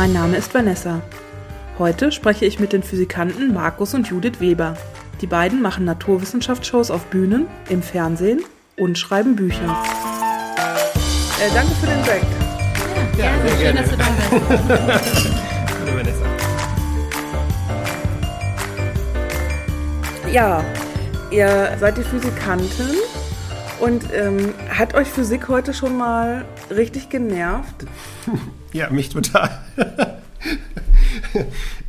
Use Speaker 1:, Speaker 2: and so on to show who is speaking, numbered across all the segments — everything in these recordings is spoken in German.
Speaker 1: Mein Name ist Vanessa. Heute spreche ich mit den Physikanten Markus und Judith Weber. Die beiden machen Naturwissenschaftsshows auf Bühnen, im Fernsehen und schreiben Bücher. Äh, danke für den Break.
Speaker 2: Ja, sehr schön, dass du da bist.
Speaker 1: Hallo Vanessa. Ja, ihr seid die Physikantin und ähm, hat euch Physik heute schon mal richtig genervt?
Speaker 3: Ja, mich total.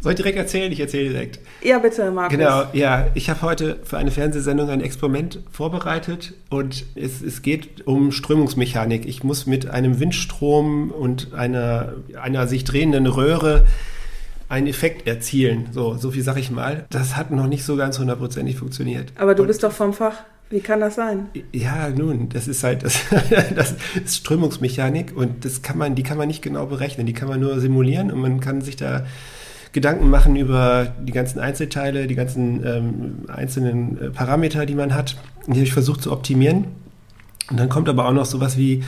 Speaker 3: Soll ich direkt erzählen? Ich erzähle direkt.
Speaker 1: Ja, bitte, Markus.
Speaker 3: Genau, ja. Ich habe heute für eine Fernsehsendung ein Experiment vorbereitet und es, es geht um Strömungsmechanik. Ich muss mit einem Windstrom und einer, einer sich drehenden Röhre einen Effekt erzielen. So, so viel sage ich mal. Das hat noch nicht so ganz hundertprozentig funktioniert.
Speaker 1: Aber du und bist doch vom Fach. Wie kann das sein?
Speaker 3: Ja, nun, das ist halt das, das ist Strömungsmechanik und das kann man, die kann man nicht genau berechnen, die kann man nur simulieren und man kann sich da Gedanken machen über die ganzen Einzelteile, die ganzen ähm, einzelnen äh, Parameter, die man hat. Die habe ich versucht zu optimieren. Und dann kommt aber auch noch sowas wie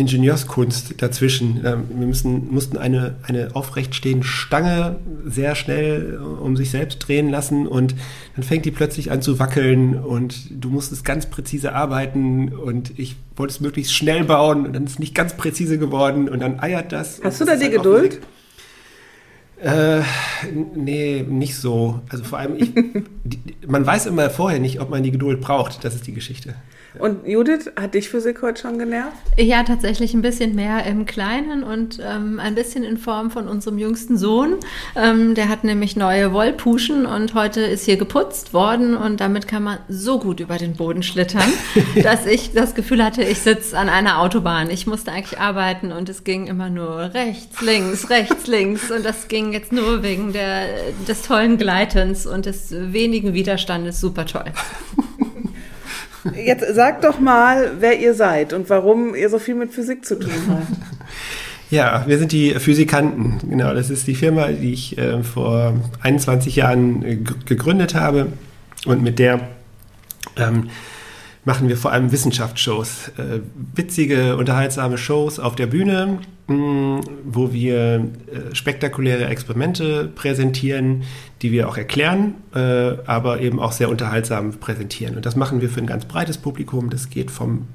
Speaker 3: Ingenieurskunst dazwischen. Ähm, wir müssen, mussten eine, eine aufrechtstehende Stange sehr schnell äh, um sich selbst drehen lassen und dann fängt die plötzlich an zu wackeln und du musstest ganz präzise arbeiten und ich wollte es möglichst schnell bauen und dann ist es nicht ganz präzise geworden und dann eiert das.
Speaker 1: Hast du da die halt Geduld?
Speaker 3: Äh, nee, nicht so. Also vor allem, ich, die, man weiß immer vorher nicht, ob man die Geduld braucht. Das ist die Geschichte.
Speaker 1: Und Judith, hat dich Physik heute schon genervt?
Speaker 2: Ja, tatsächlich ein bisschen mehr im Kleinen und ähm, ein bisschen in Form von unserem jüngsten Sohn. Ähm, der hat nämlich neue Wollpuschen und heute ist hier geputzt worden und damit kann man so gut über den Boden schlittern, dass ich das Gefühl hatte, ich sitze an einer Autobahn. Ich musste eigentlich arbeiten und es ging immer nur rechts, links, rechts, links und das ging jetzt nur wegen der, des tollen Gleitens und des wenigen Widerstandes. Super toll.
Speaker 1: Jetzt sag doch mal, wer ihr seid und warum ihr so viel mit Physik zu tun habt.
Speaker 3: Ja, wir sind die Physikanten. Genau, das ist die Firma, die ich äh, vor 21 Jahren äh, gegründet habe und mit der ähm, machen wir vor allem Wissenschaftsshows. Äh, witzige, unterhaltsame Shows auf der Bühne, wo wir äh, spektakuläre Experimente präsentieren, die wir auch erklären, äh, aber eben auch sehr unterhaltsam präsentieren. Und das machen wir für ein ganz breites Publikum. Das geht vom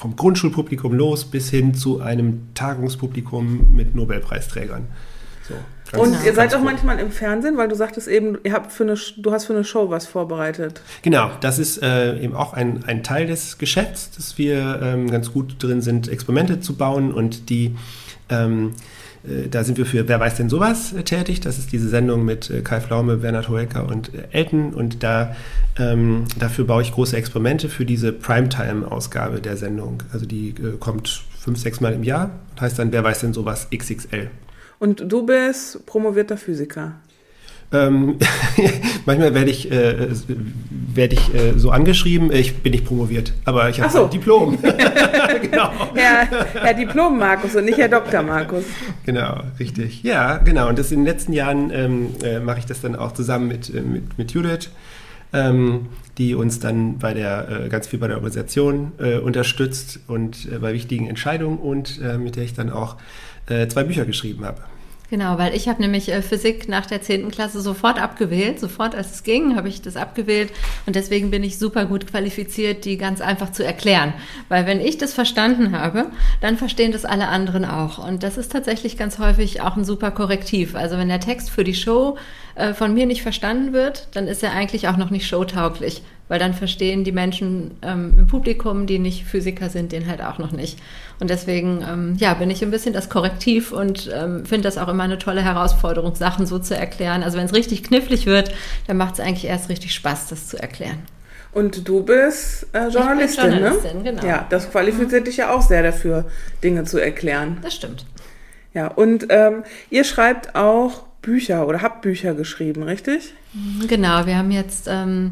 Speaker 3: vom Grundschulpublikum los bis hin zu einem Tagungspublikum mit Nobelpreisträgern.
Speaker 1: So. Und ihr seid auch manchmal im Fernsehen, weil du sagtest eben, ihr habt für eine, du hast für eine Show was vorbereitet.
Speaker 3: Genau, das ist äh, eben auch ein, ein Teil des Geschäfts, dass wir ähm, ganz gut drin sind, Experimente zu bauen und die ähm, äh, da sind wir für Wer weiß denn sowas äh, tätig. Das ist diese Sendung mit äh, Kai Flaume, Bernhard Hoeker und äh, Elton. Und da, ähm, dafür baue ich große Experimente für diese Primetime-Ausgabe der Sendung. Also die äh, kommt fünf, sechs Mal im Jahr. Heißt dann Wer weiß denn sowas XXL.
Speaker 1: Und du bist promovierter Physiker.
Speaker 3: Ähm, manchmal werde ich, äh, werd ich äh, so angeschrieben, ich bin nicht promoviert, aber ich habe so. ein Diplom.
Speaker 1: genau. Herr, Herr Diplom Markus und nicht Herr Dr. Markus.
Speaker 3: Genau, richtig. Ja, genau. Und das in den letzten Jahren ähm, äh, mache ich das dann auch zusammen mit, äh, mit, mit Judith. Ähm, die uns dann bei der äh, ganz viel bei der Organisation äh, unterstützt und bei wichtigen Entscheidungen und mit der ich dann auch zwei Bücher geschrieben habe.
Speaker 2: Genau, weil ich habe nämlich äh, Physik nach der 10. Klasse sofort abgewählt. Sofort, als es ging, habe ich das abgewählt. Und deswegen bin ich super gut qualifiziert, die ganz einfach zu erklären. Weil wenn ich das verstanden habe, dann verstehen das alle anderen auch. Und das ist tatsächlich ganz häufig auch ein super Korrektiv. Also wenn der Text für die Show äh, von mir nicht verstanden wird, dann ist er eigentlich auch noch nicht showtauglich weil dann verstehen die Menschen ähm, im Publikum, die nicht Physiker sind, den halt auch noch nicht. Und deswegen, ähm, ja, bin ich ein bisschen das Korrektiv und ähm, finde das auch immer eine tolle Herausforderung, Sachen so zu erklären. Also wenn es richtig knifflig wird, dann macht es eigentlich erst richtig Spaß, das zu erklären.
Speaker 1: Und du bist äh, Journalistin, ich bin Journalistin, ne? genau. Ja, das qualifiziert mhm. dich ja auch sehr dafür, Dinge zu erklären.
Speaker 2: Das stimmt.
Speaker 1: Ja, und ähm, ihr schreibt auch Bücher oder habt Bücher geschrieben, richtig?
Speaker 2: Genau, wir haben jetzt ähm,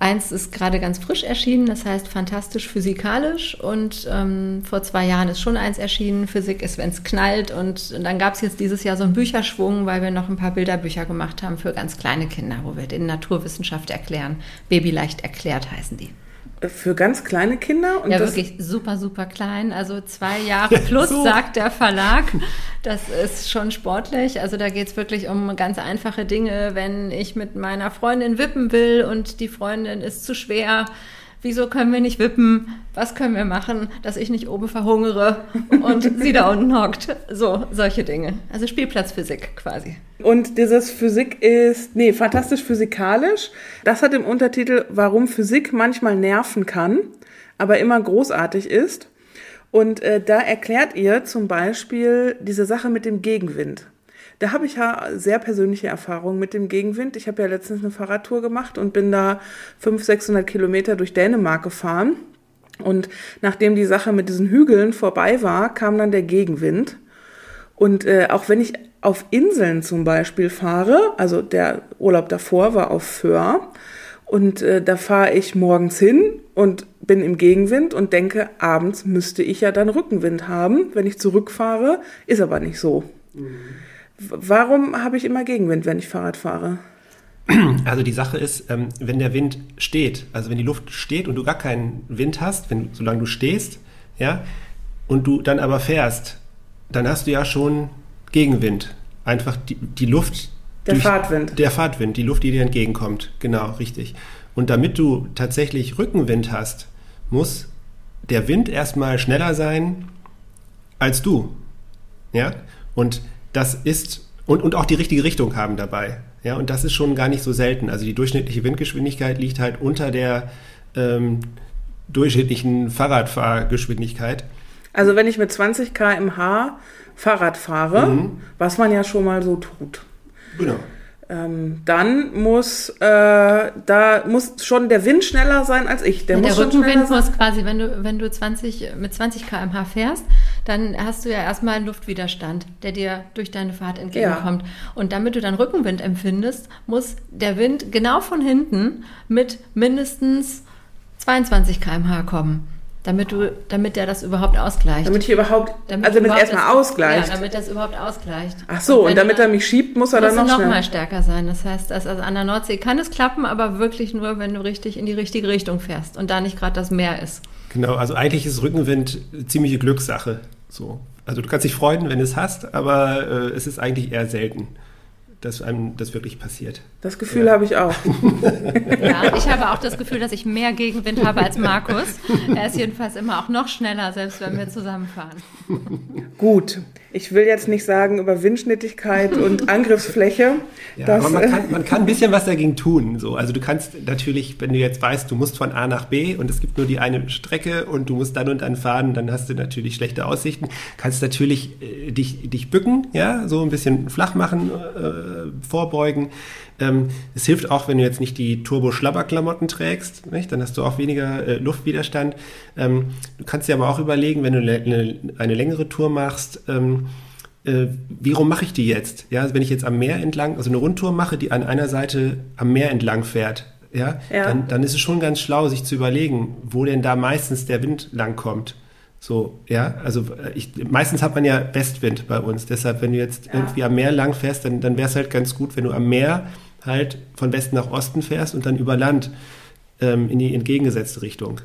Speaker 2: Eins ist gerade ganz frisch erschienen, das heißt Fantastisch Physikalisch. Und ähm, vor zwei Jahren ist schon eins erschienen, Physik ist, wenn es knallt. Und, und dann gab es jetzt dieses Jahr so einen Bücherschwung, weil wir noch ein paar Bilderbücher gemacht haben für ganz kleine Kinder, wo wir den Naturwissenschaft erklären. Babyleicht erklärt heißen die.
Speaker 1: Für ganz kleine Kinder?
Speaker 2: Und ja, wirklich super, super klein. Also zwei Jahre plus, so. sagt der Verlag. Das ist schon sportlich. Also da geht es wirklich um ganz einfache Dinge. Wenn ich mit meiner Freundin wippen will und die Freundin ist zu schwer, wieso können wir nicht wippen? Was können wir machen, dass ich nicht oben verhungere und sie da unten hockt? So, solche Dinge. Also Spielplatzphysik quasi.
Speaker 1: Und dieses Physik ist, nee, fantastisch physikalisch. Das hat im Untertitel, warum Physik manchmal nerven kann, aber immer großartig ist. Und äh, da erklärt ihr zum Beispiel diese Sache mit dem Gegenwind. Da habe ich ja sehr persönliche Erfahrungen mit dem Gegenwind. Ich habe ja letztens eine Fahrradtour gemacht und bin da 500, 600 Kilometer durch Dänemark gefahren. Und nachdem die Sache mit diesen Hügeln vorbei war, kam dann der Gegenwind. Und äh, auch wenn ich auf Inseln zum Beispiel fahre, also der Urlaub davor war auf Föhr, und äh, da fahre ich morgens hin und bin im Gegenwind und denke, abends müsste ich ja dann Rückenwind haben, wenn ich zurückfahre. Ist aber nicht so. Mhm. Warum habe ich immer Gegenwind, wenn ich Fahrrad fahre?
Speaker 3: Also die Sache ist, ähm, wenn der Wind steht, also wenn die Luft steht und du gar keinen Wind hast, wenn, solange du stehst, ja, und du dann aber fährst, dann hast du ja schon Gegenwind. Einfach die, die Luft.
Speaker 1: Der durch, Fahrtwind.
Speaker 3: Der Fahrtwind, die Luft, die dir entgegenkommt. Genau, richtig. Und damit du tatsächlich Rückenwind hast, muss der Wind erstmal schneller sein als du. Ja? Und das ist, und, und auch die richtige Richtung haben dabei. Ja, und das ist schon gar nicht so selten. Also die durchschnittliche Windgeschwindigkeit liegt halt unter der ähm, durchschnittlichen Fahrradfahrgeschwindigkeit.
Speaker 1: Also wenn ich mit 20 km/h Fahrrad fahre, mhm. was man ja schon mal so tut. Genau. Ähm, dann muss äh, da muss schon der Wind schneller sein als ich.
Speaker 2: Der,
Speaker 1: ja,
Speaker 2: muss der Rückenwind muss quasi, wenn du wenn du 20 mit 20 km/h fährst, dann hast du ja erstmal einen Luftwiderstand, der dir durch deine Fahrt entgegenkommt. Ja. Und damit du dann Rückenwind empfindest, muss der Wind genau von hinten mit mindestens 22 km/h kommen. Damit du, damit der das überhaupt ausgleicht.
Speaker 1: Damit ich überhaupt, damit also damit erstmal ausgleicht.
Speaker 2: Ja, damit das überhaupt ausgleicht.
Speaker 1: Ach so, und, und damit er mich schiebt, muss er dann noch,
Speaker 2: noch mal stärker sein. Das heißt, also an der Nordsee kann es klappen, aber wirklich nur, wenn du richtig in die richtige Richtung fährst und da nicht gerade das Meer ist.
Speaker 3: Genau, also eigentlich ist Rückenwind ziemliche Glückssache. So. Also du kannst dich freuen, wenn du es hast, aber äh, es ist eigentlich eher selten dass einem das wirklich passiert.
Speaker 1: Das Gefühl ja. habe ich auch.
Speaker 2: Ja, ich habe auch das Gefühl, dass ich mehr Gegenwind habe als Markus. Er ist jedenfalls immer auch noch schneller, selbst wenn wir zusammenfahren.
Speaker 1: Gut, ich will jetzt nicht sagen über Windschnittigkeit und Angriffsfläche.
Speaker 3: Ja, dass, aber man kann, man kann ein bisschen was dagegen tun. So. Also du kannst natürlich, wenn du jetzt weißt, du musst von A nach B und es gibt nur die eine Strecke und du musst dann und dann fahren, dann hast du natürlich schlechte Aussichten. Kannst natürlich äh, dich, dich bücken, ja, so ein bisschen flach machen, äh, vorbeugen. Ähm, es hilft auch, wenn du jetzt nicht die Turbo-Schlabber-Klamotten trägst, nicht? dann hast du auch weniger äh, Luftwiderstand. Ähm, du kannst dir aber auch überlegen, wenn du eine, eine längere Tour machst, ähm, äh, wie rum mache ich die jetzt? Ja, also wenn ich jetzt am Meer entlang, also eine Rundtour mache, die an einer Seite am Meer entlang fährt, ja, ja. Dann, dann ist es schon ganz schlau, sich zu überlegen, wo denn da meistens der Wind lang kommt. So, ja, also äh, ich, meistens hat man ja Westwind bei uns. Deshalb, wenn du jetzt ja. irgendwie am Meer lang fährst, dann, dann wäre es halt ganz gut, wenn du am Meer halt von Westen nach Osten fährst und dann über Land ähm, in die entgegengesetzte Richtung.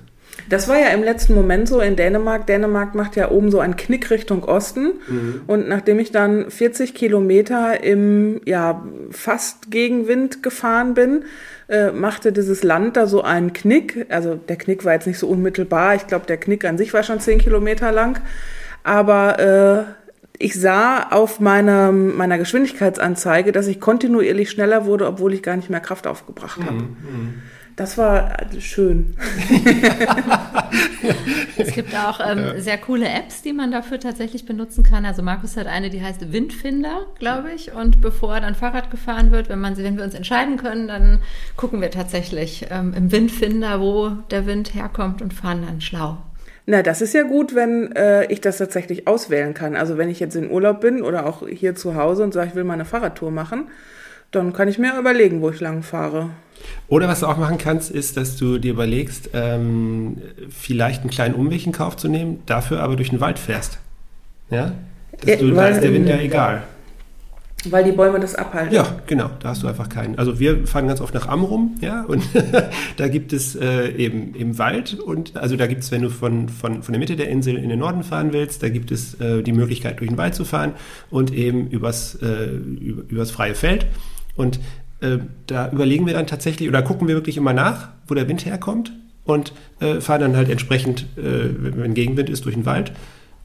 Speaker 1: Das war ja im letzten Moment so in Dänemark. Dänemark macht ja oben so einen Knick Richtung Osten. Mhm. Und nachdem ich dann 40 Kilometer im ja, fast Gegenwind gefahren bin, äh, machte dieses Land da so einen Knick. Also der Knick war jetzt nicht so unmittelbar. Ich glaube, der Knick an sich war schon 10 Kilometer lang. Aber äh, ich sah auf meiner, meiner Geschwindigkeitsanzeige, dass ich kontinuierlich schneller wurde, obwohl ich gar nicht mehr Kraft aufgebracht habe. Mhm. mhm. Das war schön.
Speaker 2: es gibt auch ähm, ja. sehr coole Apps, die man dafür tatsächlich benutzen kann. Also Markus hat eine, die heißt Windfinder, glaube ich. Und bevor dann Fahrrad gefahren wird, wenn, man, wenn wir uns entscheiden können, dann gucken wir tatsächlich ähm, im Windfinder, wo der Wind herkommt und fahren dann schlau.
Speaker 1: Na, das ist ja gut, wenn äh, ich das tatsächlich auswählen kann. Also wenn ich jetzt in Urlaub bin oder auch hier zu Hause und sage, ich will mal eine Fahrradtour machen, dann kann ich mir überlegen, wo ich lang fahre.
Speaker 3: Oder was du auch machen kannst, ist, dass du dir überlegst, ähm, vielleicht einen kleinen Umweg in Kauf zu nehmen, dafür aber durch den Wald fährst. Ja? Dass du, da ist der Wind ja egal.
Speaker 1: Weil die Bäume das abhalten.
Speaker 3: Ja, genau, da hast du einfach keinen. Also wir fahren ganz oft nach Amrum, ja, und da gibt es äh, eben im Wald und also da gibt es, wenn du von, von, von der Mitte der Insel in den Norden fahren willst, da gibt es äh, die Möglichkeit, durch den Wald zu fahren und eben übers, äh, über, übers freie Feld. Und äh, da überlegen wir dann tatsächlich oder gucken wir wirklich immer nach, wo der Wind herkommt und äh, fahren dann halt entsprechend, äh, wenn Gegenwind ist, durch den Wald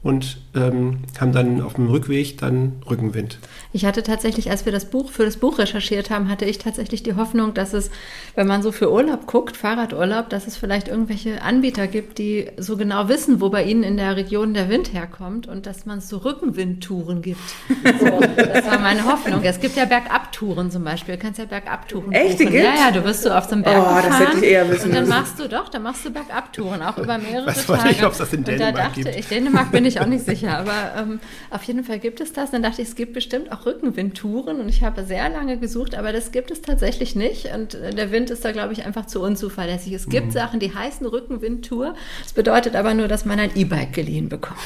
Speaker 3: und ähm, haben dann auf dem Rückweg dann Rückenwind.
Speaker 2: Ich hatte tatsächlich, als wir das Buch für das Buch recherchiert haben, hatte ich tatsächlich die Hoffnung, dass es, wenn man so für Urlaub guckt, Fahrradurlaub, dass es vielleicht irgendwelche Anbieter gibt, die so genau wissen, wo bei ihnen in der Region der Wind herkommt und dass man so Rückenwindtouren gibt. So, das war meine Hoffnung. Es gibt ja Bergabtouren zum Beispiel. Du kannst ja Bergabtouren
Speaker 1: Echt, die
Speaker 2: buchen.
Speaker 1: gibt's?
Speaker 2: Ja, ja, du wirst so auf so einem Berg
Speaker 1: Oh, das
Speaker 2: fahren
Speaker 1: hätte ich eher wissen
Speaker 2: und dann
Speaker 1: müssen.
Speaker 2: machst du doch, dann machst du Bergabtouren, auch über mehrere
Speaker 3: Weiß
Speaker 2: Tage.
Speaker 3: man nicht, ob's das in
Speaker 2: Und
Speaker 3: Dänemark
Speaker 2: da dachte
Speaker 3: gibt.
Speaker 2: ich, Dänemark bin ich auch nicht sicher, aber ähm, auf jeden Fall gibt es das. Dann dachte ich, es gibt bestimmt auch Rückenwindtouren und ich habe sehr lange gesucht, aber das gibt es tatsächlich nicht und äh, der Wind ist da, glaube ich, einfach zu unzuverlässig. Es
Speaker 3: Mhm.
Speaker 2: gibt Sachen, die heißen Rückenwindtour. Das bedeutet aber nur, dass man ein E-Bike geliehen bekommt.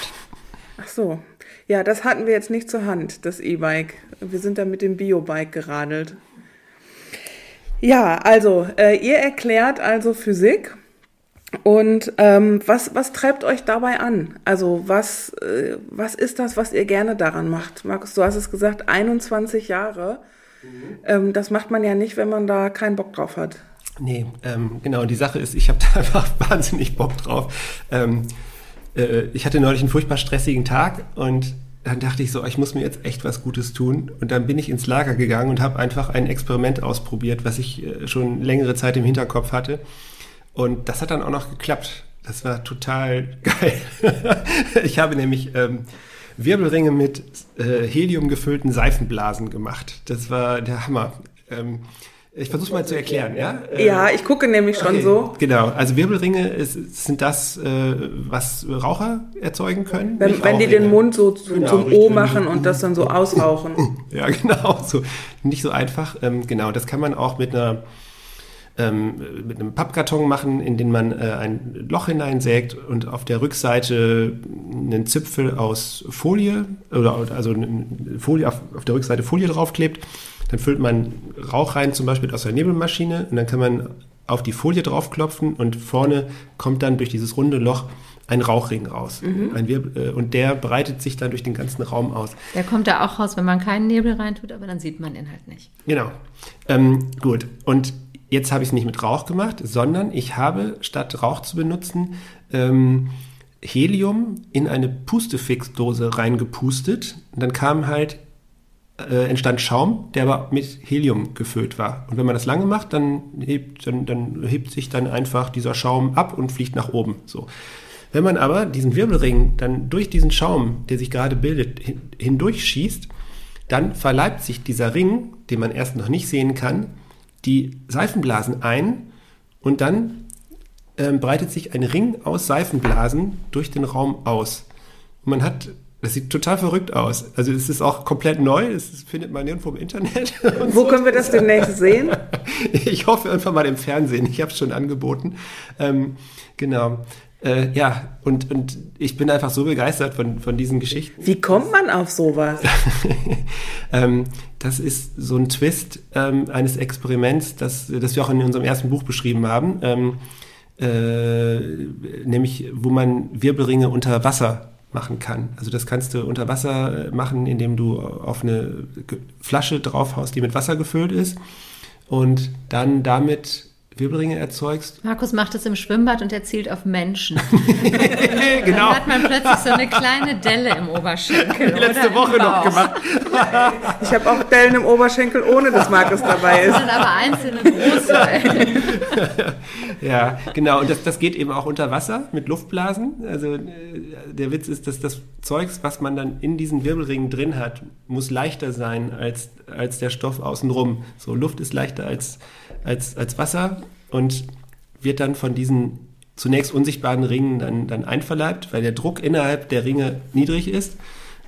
Speaker 1: Ach so. Ja, das hatten wir jetzt nicht zur Hand, das E-Bike. Wir sind da mit dem Biobike geradelt. Ja, also, äh, ihr erklärt also Physik. Und ähm, was, was treibt euch dabei an? Also was, äh, was ist das, was ihr gerne daran macht? Markus, du hast es gesagt, 21 Jahre. Ähm, das macht man ja nicht, wenn man da keinen Bock drauf hat.
Speaker 3: Nee, ähm, genau, die Sache ist, ich habe da einfach wahnsinnig Bock drauf. Ähm, äh, ich hatte neulich einen furchtbar stressigen Tag und dann dachte ich so, ich muss mir jetzt echt was Gutes tun. Und dann bin ich ins Lager gegangen und habe einfach ein Experiment ausprobiert, was ich äh, schon längere Zeit im Hinterkopf hatte. Und das hat dann auch noch geklappt. Das war total geil. ich habe nämlich ähm, Wirbelringe mit äh, Helium gefüllten Seifenblasen gemacht. Das war der Hammer. Ähm, ich versuche mal zu erklären, ja? Äh,
Speaker 1: Ja, ich gucke nämlich schon
Speaker 3: Okay,
Speaker 1: so.
Speaker 3: Genau, also Wirbelringe ist, sind das, äh, was Raucher erzeugen können.
Speaker 1: Wenn, wenn die den. Mund so zu,
Speaker 3: Genau,
Speaker 1: zum O machen und das dann so ausrauchen.
Speaker 3: Ja, genau, so nicht so einfach. Ähm, genau, das kann man auch mit einer ähm, mit einem Pappkarton machen, in den man äh, ein Loch hineinsägt und auf der Rückseite einen Zipfel aus Folie oder also Folie auf, auf der Rückseite Folie draufklebt. Dann füllt man Rauch rein, zum Beispiel aus der Nebelmaschine, und dann kann man auf die Folie draufklopfen und vorne kommt dann durch dieses runde Loch ein Rauchring raus. Ein Wirbel, äh, und der breitet sich dann durch den ganzen Raum aus.
Speaker 2: Der kommt da auch raus, wenn man keinen Nebel reintut, aber dann sieht man ihn halt nicht.
Speaker 3: Genau. Ähm, gut. Und jetzt habe ich es nicht mit Rauch gemacht, sondern ich habe statt Rauch zu benutzen ähm, Helium in eine Pustefixdose reingepustet. Und dann kam halt äh, entstand Schaum, der aber mit Helium gefüllt war. Und wenn man das lange macht, dann hebt, dann, dann hebt sich dann einfach dieser Schaum ab und fliegt nach oben. So. Wenn man aber diesen Wirbelring dann durch diesen Schaum, der sich gerade bildet, hin, hindurchschießt, dann verleibt sich dieser Ring, den man erst noch nicht sehen kann, die Seifenblasen ein und dann ähm, breitet sich ein Ring aus Seifenblasen durch den Raum aus. Und man hat, das sieht total verrückt aus. Also es ist auch komplett neu, das findet man nirgendwo im Internet.
Speaker 1: Wo
Speaker 3: so.
Speaker 1: können wir das demnächst sehen?
Speaker 3: Ich hoffe irgendwann mal im Fernsehen. Ich habe es schon angeboten. Ähm, genau. Äh, ja, und, und ich bin einfach so begeistert von, von diesen Geschichten.
Speaker 1: Wie kommt man auf sowas?
Speaker 3: ähm, das ist so ein Twist ähm, eines Experiments, das, das wir auch in unserem ersten Buch beschrieben haben. Ähm, äh, nämlich, wo man Wirbelringe unter Wasser machen kann. Also das kannst du unter Wasser äh, machen, indem du auf eine Flasche draufhaust, die mit Wasser gefüllt ist und dann damit Wirbelringe erzeugst.
Speaker 2: Markus macht es im Schwimmbad und er zielt auf Menschen.
Speaker 3: genau.
Speaker 2: Dann hat man plötzlich so eine kleine Delle im Oberschenkel.
Speaker 3: Letzte
Speaker 2: oder im
Speaker 3: Woche noch gemacht.
Speaker 1: Ich habe auch Dellen im Oberschenkel, ohne dass Markus dabei
Speaker 2: Das
Speaker 1: ist.
Speaker 2: sind aber einzelne große.
Speaker 3: Ja, genau. Und das, das geht eben auch unter Wasser mit Luftblasen. Also äh, der Witz ist, dass das Zeugs, was man dann in diesen Wirbelringen drin hat, muss leichter sein als, als der Stoff außenrum. So, Luft ist leichter als, als, als Wasser und wird dann von diesen zunächst unsichtbaren Ringen dann, dann einverleibt, weil der Druck innerhalb der Ringe niedrig ist.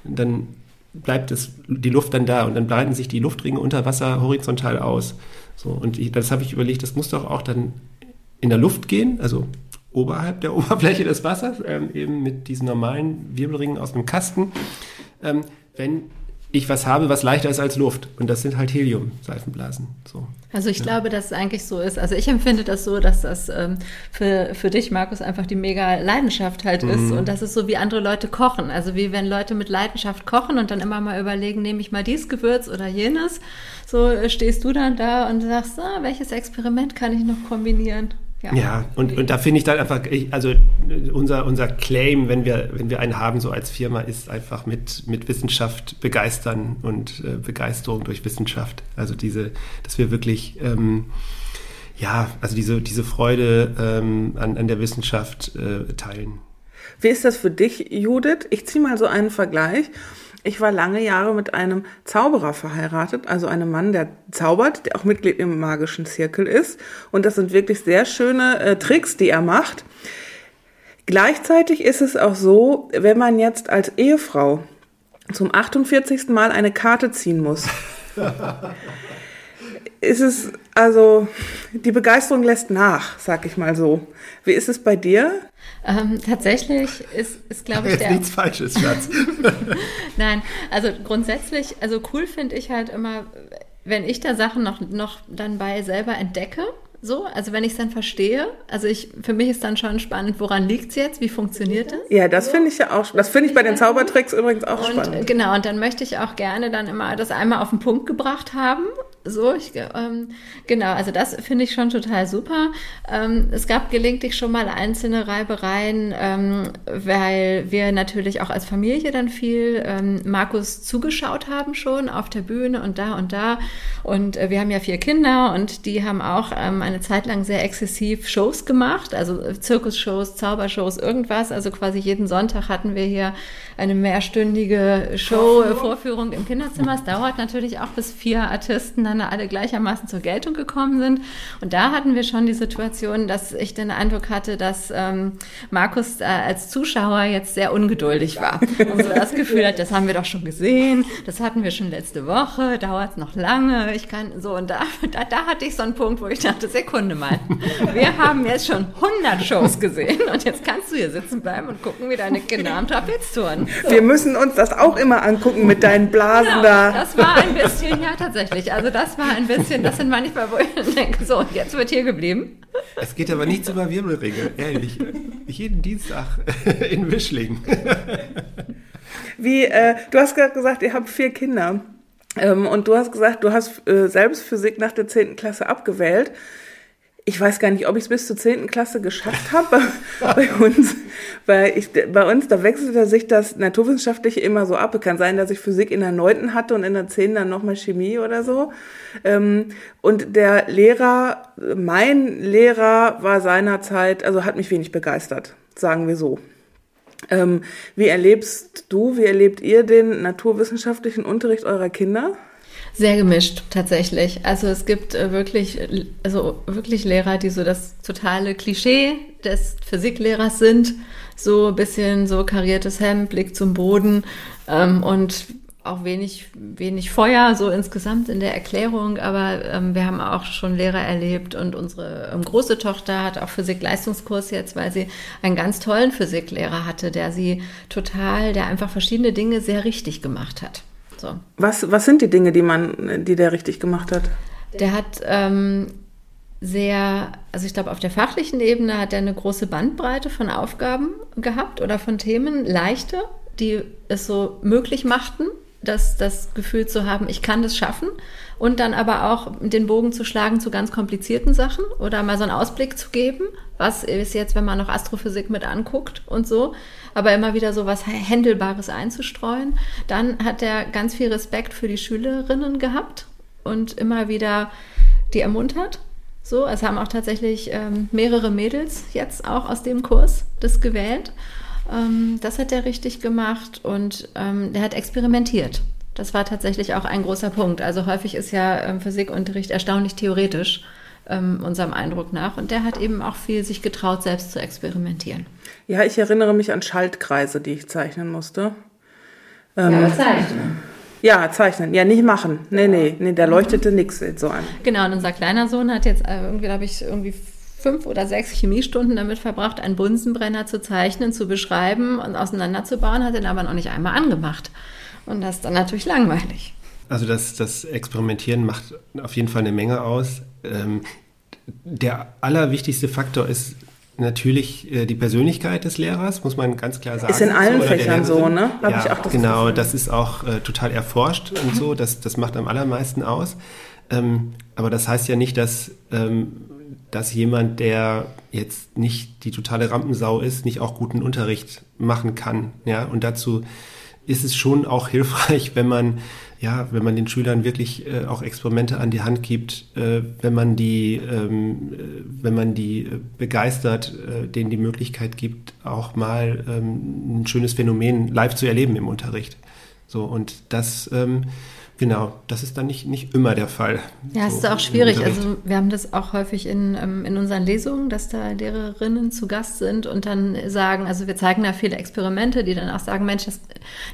Speaker 3: Dann bleibt es, die Luft dann da und dann breiten sich die Luftringe unter Wasser horizontal aus. So, und ich, das habe ich überlegt, das muss doch auch dann in der Luft gehen, also oberhalb der Oberfläche des Wassers, ähm, eben mit diesen normalen Wirbelringen aus dem Kasten. Ähm, wenn ich was habe, was leichter ist als Luft. Und das sind halt Helium-Seifenblasen. So.
Speaker 2: Also ich ja. glaube, dass es eigentlich so ist. Also ich empfinde das so, dass das ähm, für, für dich, Markus, einfach die mega Leidenschaft halt mhm. ist. Und das ist so, wie andere Leute kochen. Also wie wenn Leute mit Leidenschaft kochen und dann immer mal überlegen, nehme ich mal dieses Gewürz oder jenes. So äh, stehst du dann da und sagst, ah, welches Experiment kann ich noch kombinieren?
Speaker 3: Ja, ja und, und da finde ich dann einfach, also unser, unser Claim, wenn wir, wenn wir einen haben, so als Firma, ist einfach mit, mit Wissenschaft begeistern und äh, Begeisterung durch Wissenschaft. Also diese, dass wir wirklich, ähm, ja, also diese, diese Freude ähm, an, an der Wissenschaft äh, teilen.
Speaker 1: Wie ist das für dich, Judith? Ich ziehe mal so einen Vergleich. Ich war lange Jahre mit einem Zauberer verheiratet, also einem Mann, der zaubert, der auch Mitglied im magischen Zirkel ist. Und das sind wirklich sehr schöne äh, Tricks, die er macht. Gleichzeitig ist es auch so, wenn man jetzt als Ehefrau zum 48. Mal eine Karte ziehen muss, ist es, also, die Begeisterung lässt nach, sag ich mal so. Wie ist es bei dir?
Speaker 2: Ähm, tatsächlich ist, ist glaube ich,
Speaker 3: der. nichts Falsches, Schatz.
Speaker 2: Nein, also grundsätzlich, also cool finde ich halt immer, wenn ich da Sachen noch, noch dann bei selber entdecke. So, also wenn ich es dann verstehe, also ich, für mich ist dann schon spannend, woran liegt es jetzt, wie funktioniert das?
Speaker 1: Ja, das finde ich ja auch, das finde ich bei den Zaubertricks übrigens auch
Speaker 2: und,
Speaker 1: spannend.
Speaker 2: Genau, und dann möchte ich auch gerne dann immer das einmal auf den Punkt gebracht haben so, ich, ähm, genau, also das finde ich schon total super. Ähm, es gab gelegentlich schon mal einzelne Reibereien, ähm, weil wir natürlich auch als Familie dann viel ähm, Markus zugeschaut haben schon auf der Bühne und da und da. Und äh, wir haben ja vier Kinder und die haben auch ähm, eine Zeit lang sehr exzessiv Shows gemacht, also Zirkusshows, Zaubershows, irgendwas. Also quasi jeden Sonntag hatten wir hier eine mehrstündige Show-Vorführung im Kinderzimmer. Es dauert natürlich auch, bis vier Artisten dann alle gleichermaßen zur Geltung gekommen sind. Und da hatten wir schon die Situation, dass ich den Eindruck hatte, dass ähm, Markus äh, als Zuschauer jetzt sehr ungeduldig war. Und so das Gefühl hat, das haben wir doch schon gesehen, das hatten wir schon letzte Woche, dauert es noch lange. Ich kann so und da, da, da hatte ich so einen Punkt, wo ich dachte, Sekunde mal, wir haben jetzt schon 100 Shows gesehen und jetzt kannst du hier sitzen bleiben und gucken, wie deine Kinder am Trapez touren.
Speaker 1: So. Wir müssen uns das auch immer angucken mit deinen Blasen genau, da.
Speaker 2: Das war ein bisschen, ja tatsächlich. Also das war ein bisschen, das sind manchmal, wo ich denke, so, jetzt wird hier geblieben.
Speaker 3: Es geht aber nichts über Wirbelringe, ehrlich. Jeden Dienstag in Wischling.
Speaker 1: Wie, äh, du hast gerade gesagt, ihr habt vier Kinder. Ähm, und du hast gesagt, du hast äh, selbst Physik nach der 10. Klasse abgewählt ich weiß gar nicht, ob ich es bis zur 10. Klasse geschafft habe bei, uns. Weil ich, bei uns, da wechselte sich das Naturwissenschaftliche immer so ab. Kann sein, dass ich Physik in der 9. hatte und in der 10. dann nochmal Chemie oder so. Ähm, und der Lehrer, mein Lehrer war seinerzeit, also hat mich wenig begeistert, sagen wir so. Ähm, wie erlebst du, wie erlebt ihr den naturwissenschaftlichen Unterricht eurer Kinder?
Speaker 2: Sehr gemischt, tatsächlich. Also es gibt äh, wirklich, also wirklich Lehrer, die so das totale Klischee des Physiklehrers sind. So ein bisschen so kariertes Hemd, Blick zum Boden ähm, und auch wenig, wenig Feuer so insgesamt in der Erklärung, aber ähm, wir haben auch schon Lehrer erlebt und unsere ähm, große Tochter hat auch Physik-Leistungskurs jetzt, weil sie einen ganz tollen Physiklehrer hatte, der sie total, der einfach verschiedene Dinge sehr richtig gemacht hat. So.
Speaker 1: Was, was sind die Dinge, die man, die der richtig gemacht hat?
Speaker 2: Der hat ähm, sehr, also ich glaube, auf der fachlichen Ebene hat er eine große Bandbreite von Aufgaben gehabt oder von Themen, leichte, die es so möglich machten, das, das Gefühl zu haben, ich kann das schaffen und dann aber auch den Bogen zu schlagen zu ganz komplizierten Sachen oder mal so einen Ausblick zu geben, was ist jetzt, wenn man noch Astrophysik mit anguckt und so, aber immer wieder so was Händelbares einzustreuen. Dann hat er ganz viel Respekt für die Schülerinnen gehabt und immer wieder die ermuntert. So, es haben auch tatsächlich ähm, mehrere Mädels jetzt auch aus dem Kurs das gewählt. Ähm, das hat er richtig gemacht und ähm, er hat experimentiert. Das war tatsächlich auch ein großer Punkt. Also häufig ist ja ähm, Physikunterricht erstaunlich theoretisch ähm, unserem Eindruck nach. Und der hat eben auch viel sich getraut, selbst zu experimentieren.
Speaker 1: Ja, ich erinnere mich an Schaltkreise, die ich zeichnen musste.
Speaker 2: Ähm, ja, zeichnen.
Speaker 1: Ja, zeichnen. Ja, nicht machen. Nee, nee, nee, da leuchtete nichts so an.
Speaker 2: Genau, und unser kleiner Sohn hat jetzt äh, irgendwie, glaube ich, irgendwie fünf oder sechs Chemiestunden damit verbracht, einen Bunsenbrenner zu zeichnen, zu beschreiben und auseinanderzubauen, hat den aber noch nicht einmal angemacht. Und das ist dann natürlich langweilig.
Speaker 3: Also das, das Experimentieren macht auf jeden Fall eine Menge aus. Ähm, der allerwichtigste Faktor ist natürlich äh, die Persönlichkeit des Lehrers, muss man ganz klar sagen.
Speaker 1: Ist in allen so, Fächern so, ne?
Speaker 3: Hab ja, ich auch das genau, Gefühl. das ist auch äh, total erforscht und so, das, das macht am allermeisten aus. Ähm, aber das heißt ja nicht, dass, ähm, dass jemand, der jetzt nicht die totale Rampensau ist, nicht auch guten Unterricht machen kann. Ja, und dazu ist es schon auch hilfreich, wenn man ja, wenn man den Schülern wirklich äh, auch Experimente an die Hand gibt, äh, wenn man die, ähm, äh, wenn man die äh, begeistert, äh, denen die Möglichkeit gibt, auch mal ähm, ein schönes Phänomen live zu erleben im Unterricht. So und das ähm, Genau, das ist dann nicht, nicht immer der Fall.
Speaker 2: Ja, es so ist auch schwierig. Also wir haben das auch häufig in, ähm, in unseren Lesungen, dass da Lehrerinnen zu Gast sind und dann sagen, also wir zeigen da viele Experimente, die dann auch sagen, Mensch, das,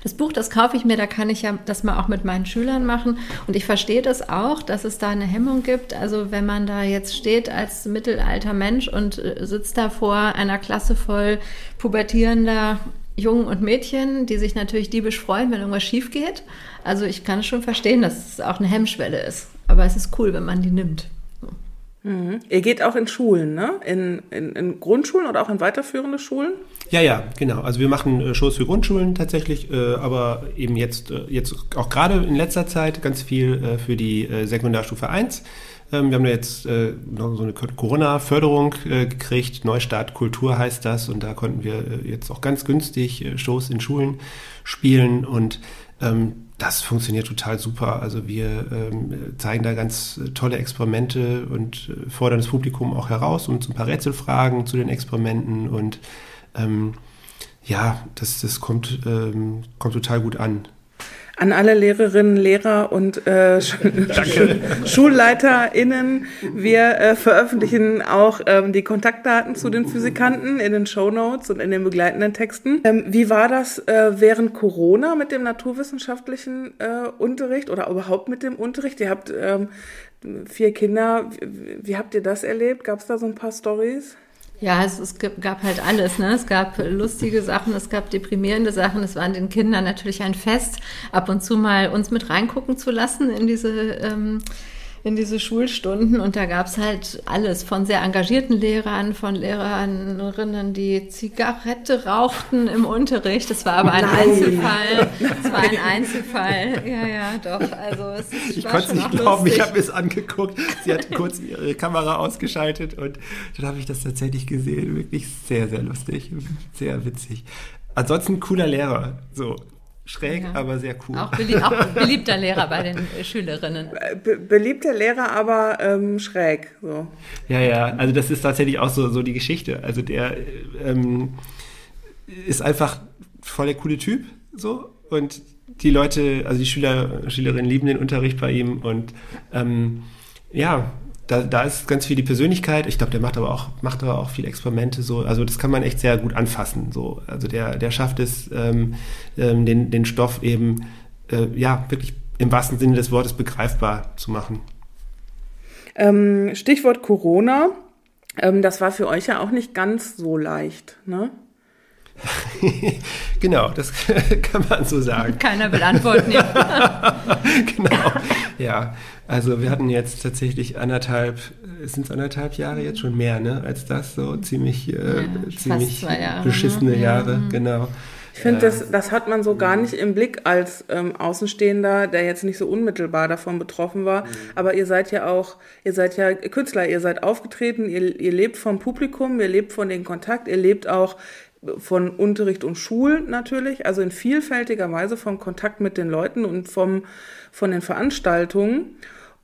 Speaker 2: das Buch, das kaufe ich mir, da kann ich ja das mal auch mit meinen Schülern machen. Und ich verstehe das auch, dass es da eine Hemmung gibt. Also wenn man da jetzt steht als mittelalter Mensch und äh, sitzt da vor einer Klasse voll pubertierender Jungen und Mädchen, die sich natürlich diebisch freuen, wenn irgendwas schief geht. Also ich kann schon verstehen, dass es auch eine Hemmschwelle ist. Aber es ist cool, wenn man die nimmt.
Speaker 1: Mhm. Ihr geht auch in Schulen, ne? In, in, in, Grundschulen oder auch in weiterführende Schulen?
Speaker 3: Ja, ja, genau. Also wir machen äh, Shows für Grundschulen tatsächlich, äh, aber eben jetzt, äh, jetzt auch gerade in letzter Zeit ganz viel äh, für die äh, Sekundarstufe 1. Ähm, wir haben jetzt äh, noch so eine Corona-Förderung gekriegt. Neustart Kultur heißt das. Und da konnten wir jetzt auch ganz günstig Shows in Schulen spielen. Und ähm, das funktioniert total super. Also wir ähm, zeigen da ganz tolle Experimente und äh, fordern das Publikum auch heraus und ein paar Rätselfragen zu den Experimenten und ähm, ja, das, das kommt, ähm, kommt total gut an
Speaker 1: an alle Lehrerinnen, Lehrer und äh, SchulleiterInnen. Wir äh, veröffentlichen auch ähm, die Kontaktdaten zu den Physikanten in den Show Notes und in den begleitenden Texten. Ähm, wie war das äh, während Corona mit dem naturwissenschaftlichen äh, Unterricht oder überhaupt mit dem Unterricht? Ihr habt ähm, vier Kinder. Wie, wie habt ihr das erlebt? Gab es da so ein paar Stories?
Speaker 2: Ja, es, es, gab halt alles. Ne? Es gab lustige Sachen, es gab deprimierende Sachen. Es war den Kindern natürlich ein Fest, ab und zu mal uns mit reingucken zu lassen in diese ähm, in diese Schulstunden und da gab es halt alles von sehr engagierten Lehrern, von Lehrerinnen, die Zigarette rauchten im Unterricht. Das war aber ein Nein. Einzelfall. Das war ein Einzelfall. Ja, ja, doch. Also es
Speaker 3: ich konnte es nicht glauben. Lustig. Ich habe es angeguckt. Sie hat kurz ihre Kamera ausgeschaltet und dann habe ich das tatsächlich gesehen. Wirklich sehr, sehr lustig, sehr witzig. Ansonsten cooler Lehrer. So, Schräg, ja. aber sehr cool.
Speaker 2: Auch, belie auch, beliebter Lehrer bei den Schülerinnen.
Speaker 1: Be beliebter Lehrer, aber ähm, schräg. So.
Speaker 3: Ja, ja, also das ist tatsächlich auch so, so die Geschichte. Also der ähm, ist einfach voll der coole Typ so und die Leute, also die Schüler, Schülerinnen lieben den Unterricht bei ihm und ähm, ja, da, da ist ganz viel die Persönlichkeit. Ich glaube, der macht aber auch, macht aber auch viel Experimente so. Also das kann man echt sehr gut anfassen. So. Also der, der schafft es, ähm, ähm, den, den Stoff eben äh, ja wirklich im wahrsten Sinne des Wortes begreifbar zu machen.
Speaker 1: Ähm, Stichwort Corona. Ähm, das war für euch ja auch nicht ganz so leicht, ne?
Speaker 3: genau, das kann man so sagen.
Speaker 2: Keiner will antworten. Ja.
Speaker 3: genau, ja. Also wir hatten jetzt tatsächlich anderthalb, sind es anderthalb Jahre jetzt schon mehr, ne, als das, so ziemlich, äh, ja, ziemlich Jahre, beschissene ne? Jahre, ja. genau.
Speaker 1: Ich finde, das, das hat man so gar nicht im Blick als ähm, Außenstehender, der jetzt nicht so unmittelbar davon betroffen war. Mhm. Aber ihr seid ja auch, ihr seid ja Künstler, ihr seid aufgetreten, ihr, ihr lebt vom Publikum, ihr lebt von den Kontakt, ihr lebt auch von Unterricht und Schulen natürlich, also in vielfältiger Weise vom Kontakt mit den Leuten und vom, von den Veranstaltungen.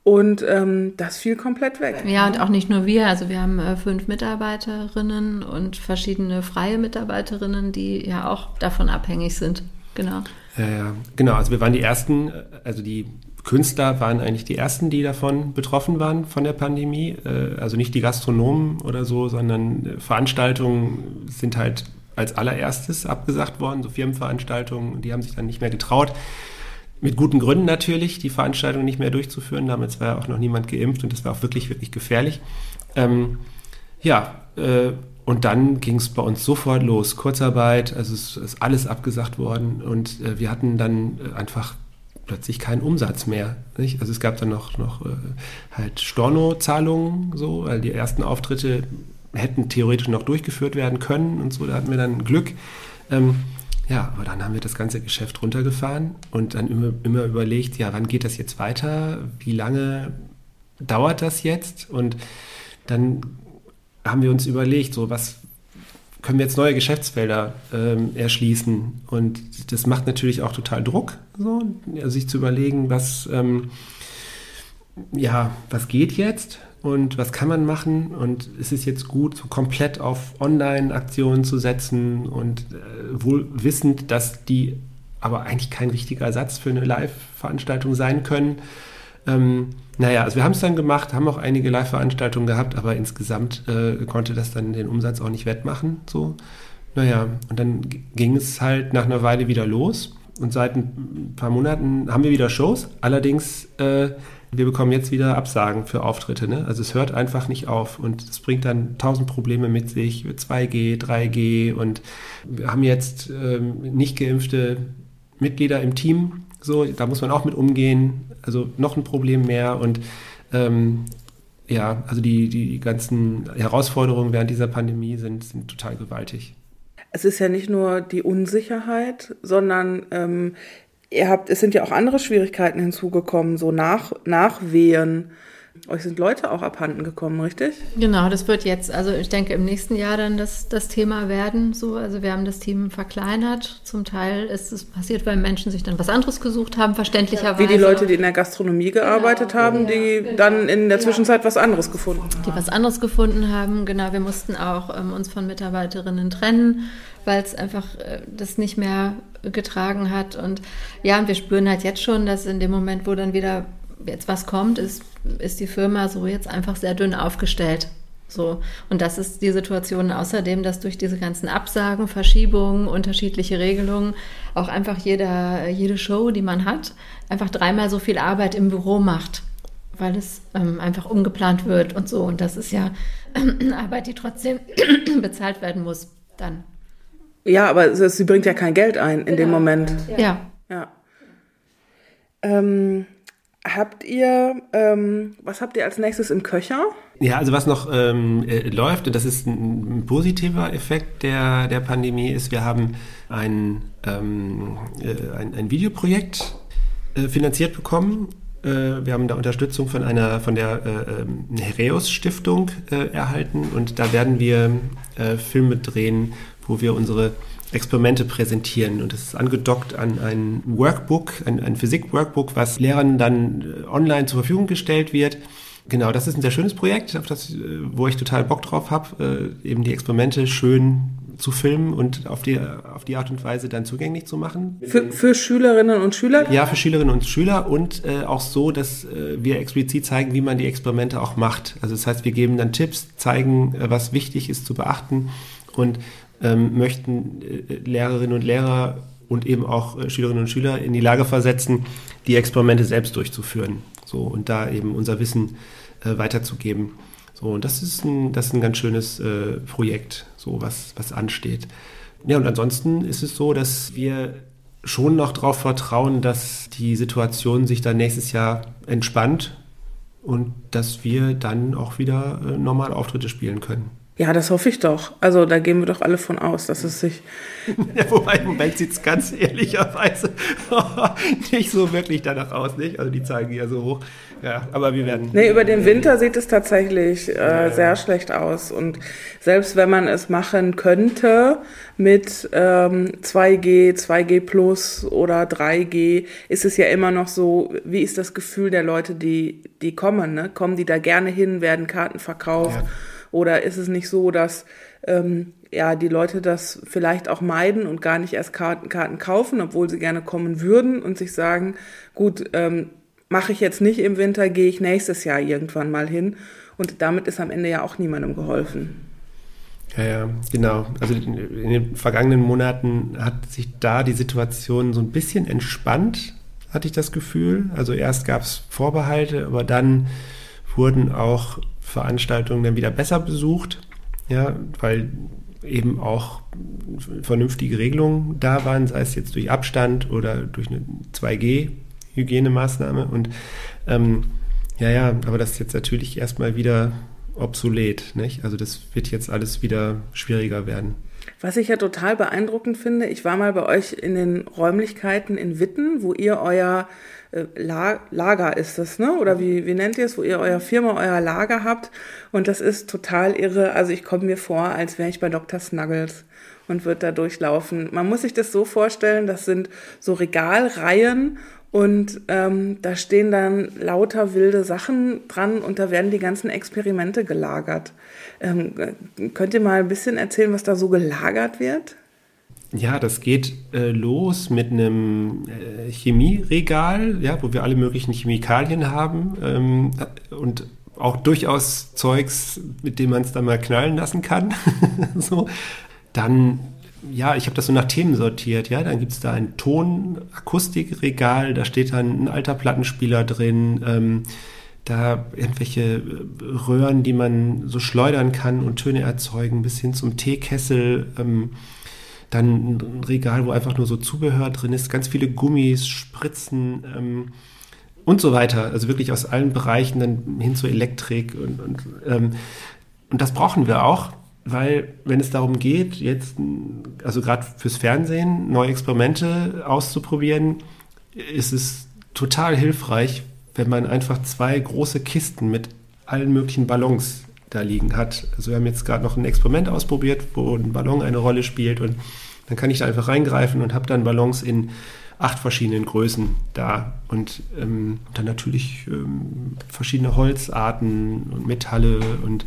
Speaker 1: Und ähm, das fiel komplett weg.
Speaker 2: Ja, und auch nicht nur wir. Also wir haben äh, fünf Mitarbeiterinnen und verschiedene freie Mitarbeiterinnen, die ja auch davon abhängig sind. Genau.
Speaker 3: Ja, ja. Genau, also wir waren die ersten, also die Künstler waren eigentlich die ersten, die davon betroffen waren von der Pandemie. Äh, also nicht die Gastronomen oder so, sondern äh, Veranstaltungen sind halt als allererstes abgesagt worden, so Firmenveranstaltungen, die haben sich dann nicht mehr getraut. Mit guten Gründen natürlich, die Veranstaltung nicht mehr durchzuführen. Damals war ja auch noch niemand geimpft und das war auch wirklich, wirklich gefährlich. Ähm, ja, äh, und dann ging es bei uns sofort los. Kurzarbeit, also es ist alles abgesagt worden und äh, wir hatten dann äh, einfach plötzlich keinen Umsatz mehr. Nicht? Also es gab dann noch, noch äh, halt Storno-Zahlungen, so, weil die ersten Auftritte hätten theoretisch noch durchgeführt werden können und so, da hatten wir dann Glück. Ähm, ja, aber dann haben wir das ganze Geschäft runtergefahren und dann immer, immer überlegt, ja, wann geht das jetzt weiter? Wie lange dauert das jetzt? Und dann haben wir uns überlegt, so was können wir jetzt neue Geschäftsfelder ähm, erschließen? Und das macht natürlich auch total Druck, so, sich zu überlegen, was, ähm, ja, was geht jetzt? Und was kann man machen und es ist jetzt gut, so komplett auf Online-Aktionen zu setzen und äh, wohl wissend, dass die aber eigentlich kein richtiger Ersatz für eine Live-Veranstaltung sein können. Ähm, naja, also wir haben es dann gemacht, haben auch einige Live-Veranstaltungen gehabt, aber insgesamt äh, konnte das dann den Umsatz auch nicht wettmachen. So. Naja, und dann ging es halt nach einer Weile wieder los und seit ein paar Monaten haben wir wieder Shows. Allerdings äh, wir bekommen jetzt wieder Absagen für Auftritte. Ne? Also es hört einfach nicht auf und es bringt dann tausend Probleme mit sich, 2G, 3G und wir haben jetzt ähm, nicht geimpfte Mitglieder im Team. So, da muss man auch mit umgehen. Also noch ein Problem mehr und ähm, ja, also die, die ganzen Herausforderungen während dieser Pandemie sind, sind total gewaltig.
Speaker 1: Es ist ja nicht nur die Unsicherheit, sondern ähm, ihr habt, es sind ja auch andere Schwierigkeiten hinzugekommen, so nach, Nachwehen. Euch sind Leute auch abhanden gekommen, richtig?
Speaker 2: Genau, das wird jetzt, also ich denke im nächsten Jahr dann das, das Thema werden. So, also wir haben das Team verkleinert. Zum Teil ist es passiert, weil Menschen sich dann was anderes gesucht haben, verständlicherweise.
Speaker 1: Wie die Leute, die in der Gastronomie gearbeitet genau, haben, die ja, genau. dann in der Zwischenzeit was anderes gefunden haben.
Speaker 2: Die was anderes gefunden haben, genau. Wir mussten auch ähm, uns von Mitarbeiterinnen trennen weil es einfach äh, das nicht mehr getragen hat. Und ja, und wir spüren halt jetzt schon, dass in dem Moment, wo dann wieder jetzt was kommt, ist, ist die Firma so jetzt einfach sehr dünn aufgestellt. So. Und das ist die Situation außerdem, dass durch diese ganzen Absagen, Verschiebungen, unterschiedliche Regelungen auch einfach jeder, jede Show, die man hat, einfach dreimal so viel Arbeit im Büro macht, weil es ähm, einfach umgeplant wird und so. Und das ist ja Arbeit, die trotzdem bezahlt werden muss dann.
Speaker 1: Ja, aber sie bringt ja kein Geld ein in genau. dem Moment.
Speaker 2: Ja.
Speaker 1: Ja. Ähm, habt ihr, ähm, was habt ihr als nächstes im Köcher?
Speaker 3: Ja, also was noch ähm, äh, läuft, und das ist ein, ein, positiver Effekt der, der Pandemie, ist, wir haben ein, ähm, äh, ein, ein, Videoprojekt äh, finanziert bekommen. Äh, wir haben da Unterstützung von einer von der äh, ähm, Hereus Stiftung äh, erhalten und da werden wir Filme drehen wo wir unsere Experimente präsentieren. Und das ist angedockt an ein Workbook, ein, ein Physik-Workbook, was Lehrern dann äh, online zur Verfügung gestellt wird. Genau, das ist ein sehr schönes Projekt, auf das, äh, wo ich total Bock drauf habe, äh, eben die Experimente schön zu filmen und auf die, auf die Art und Weise dann zugänglich zu machen.
Speaker 1: Für, für Schülerinnen und Schüler?
Speaker 3: Ja, für Schülerinnen und Schüler und äh, auch so, dass äh, wir explizit zeigen, wie man die Experimente auch macht. Also das heißt, wir geben dann Tipps, zeigen, äh, was wichtig ist zu beachten und ähm, möchten äh, Lehrerinnen und Lehrer und eben auch äh, Schülerinnen und Schüler in die Lage versetzen, die Experimente selbst durchzuführen. So, und da eben unser Wissen äh, weiterzugeben. So, und das ist ein, das ist ein ganz schönes äh, Projekt, so was, was ansteht. Ja, und ansonsten ist es so, dass wir schon noch darauf vertrauen, dass die Situation sich dann nächstes Jahr entspannt und dass wir dann auch wieder äh, normal Auftritte spielen können.
Speaker 1: Ja, das hoffe ich doch. Also da gehen wir doch alle von aus, dass es sich.
Speaker 3: Ja, wobei im Moment sieht es ganz ehrlicherweise nicht so wirklich danach aus, nicht? Also die zeigen ja so hoch. Ja, aber wir werden.
Speaker 1: Nee, über den Winter sieht es tatsächlich äh, sehr schlecht aus. Und selbst wenn man es machen könnte mit ähm, 2G, 2G Plus oder 3G, ist es ja immer noch so, wie ist das Gefühl der Leute, die, die kommen? Ne? Kommen die da gerne hin, werden Karten verkauft? Ja oder ist es nicht so, dass ähm, ja die Leute das vielleicht auch meiden und gar nicht erst Karten, Karten kaufen, obwohl sie gerne kommen würden und sich sagen, gut, ähm, mache ich jetzt nicht im Winter, gehe ich nächstes Jahr irgendwann mal hin. Und damit ist am Ende ja auch niemandem geholfen.
Speaker 3: Ja, ja, genau. Also in den vergangenen Monaten hat sich da die Situation so ein bisschen entspannt, hatte ich das Gefühl. Also erst gab es Vorbehalte, aber dann wurden auch Veranstaltungen dann wieder besser besucht. ja, weil eben auch vernünftige Regelungen da waren, sei es jetzt durch Abstand oder durch eine 2G-Hygienemaßnahme. Und ähm, ja, ja, aber das ist jetzt natürlich erstmal wieder obsolet. Nicht? Also das wird jetzt alles wieder schwieriger werden.
Speaker 1: Was ich ja total beeindruckend finde, ich war mal bei euch in den Räumlichkeiten in Witten, wo ihr euer äh, Lager ist es, ne? Oder wie, wie nennt ihr es, wo ihr euer Firma, euer Lager habt. Und das ist total irre. Also ich komme mir vor, als wäre ich bei Dr. Snuggles und würde da durchlaufen. Man muss sich das so vorstellen, das sind so Regalreihen und ähm, da stehen dann lauter wilde Sachen dran und da werden die ganzen Experimente gelagert. Ähm, könnt ihr mal ein bisschen erzählen, was da so gelagert wird?
Speaker 3: Ja, das geht äh, los mit einem äh, Chemieregal, ja, wo wir alle möglichen Chemikalien haben ähm, und auch durchaus Zeugs, mit dem man es dann mal knallen lassen kann. so. Dann, ja, ich habe das so nach Themen sortiert, ja. Dann gibt es da ein Ton-Akustikregal, da steht dann ein alter Plattenspieler drin, ähm, da irgendwelche äh, Röhren, die man so schleudern kann und Töne erzeugen, bis hin zum Teekessel. Ähm, dann ein Regal, wo einfach nur so Zubehör drin ist, ganz viele Gummis, Spritzen ähm, und so weiter. Also wirklich aus allen Bereichen dann hin zur Elektrik und, und, ähm, und das brauchen wir auch, weil wenn es darum geht, jetzt, also gerade fürs Fernsehen, neue Experimente auszuprobieren, ist es total hilfreich, wenn man einfach zwei große Kisten mit allen möglichen Ballons da liegen hat. Also wir haben jetzt gerade noch ein Experiment ausprobiert, wo ein Ballon eine Rolle spielt und dann kann ich da einfach reingreifen und habe dann Ballons in acht verschiedenen Größen da und ähm, dann natürlich ähm, verschiedene Holzarten und Metalle und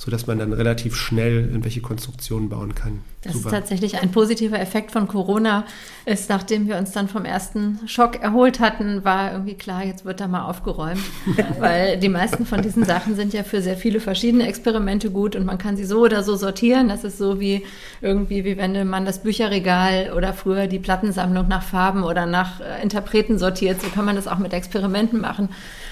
Speaker 3: so dass man dann relativ schnell irgendwelche Konstruktionen bauen kann.
Speaker 2: Das Super. ist tatsächlich ein positiver Effekt von Corona. Ist, nachdem wir uns dann vom ersten Schock erholt hatten, war irgendwie klar, jetzt wird da mal aufgeräumt. Weil die meisten von diesen Sachen sind ja für sehr viele verschiedene Experimente gut und man kann sie so oder so sortieren. Das ist so wie irgendwie, wie wenn man das Bücherregal oder früher die Plattensammlung nach Farben oder nach äh, Interpreten sortiert. So kann man das auch mit Experimenten machen.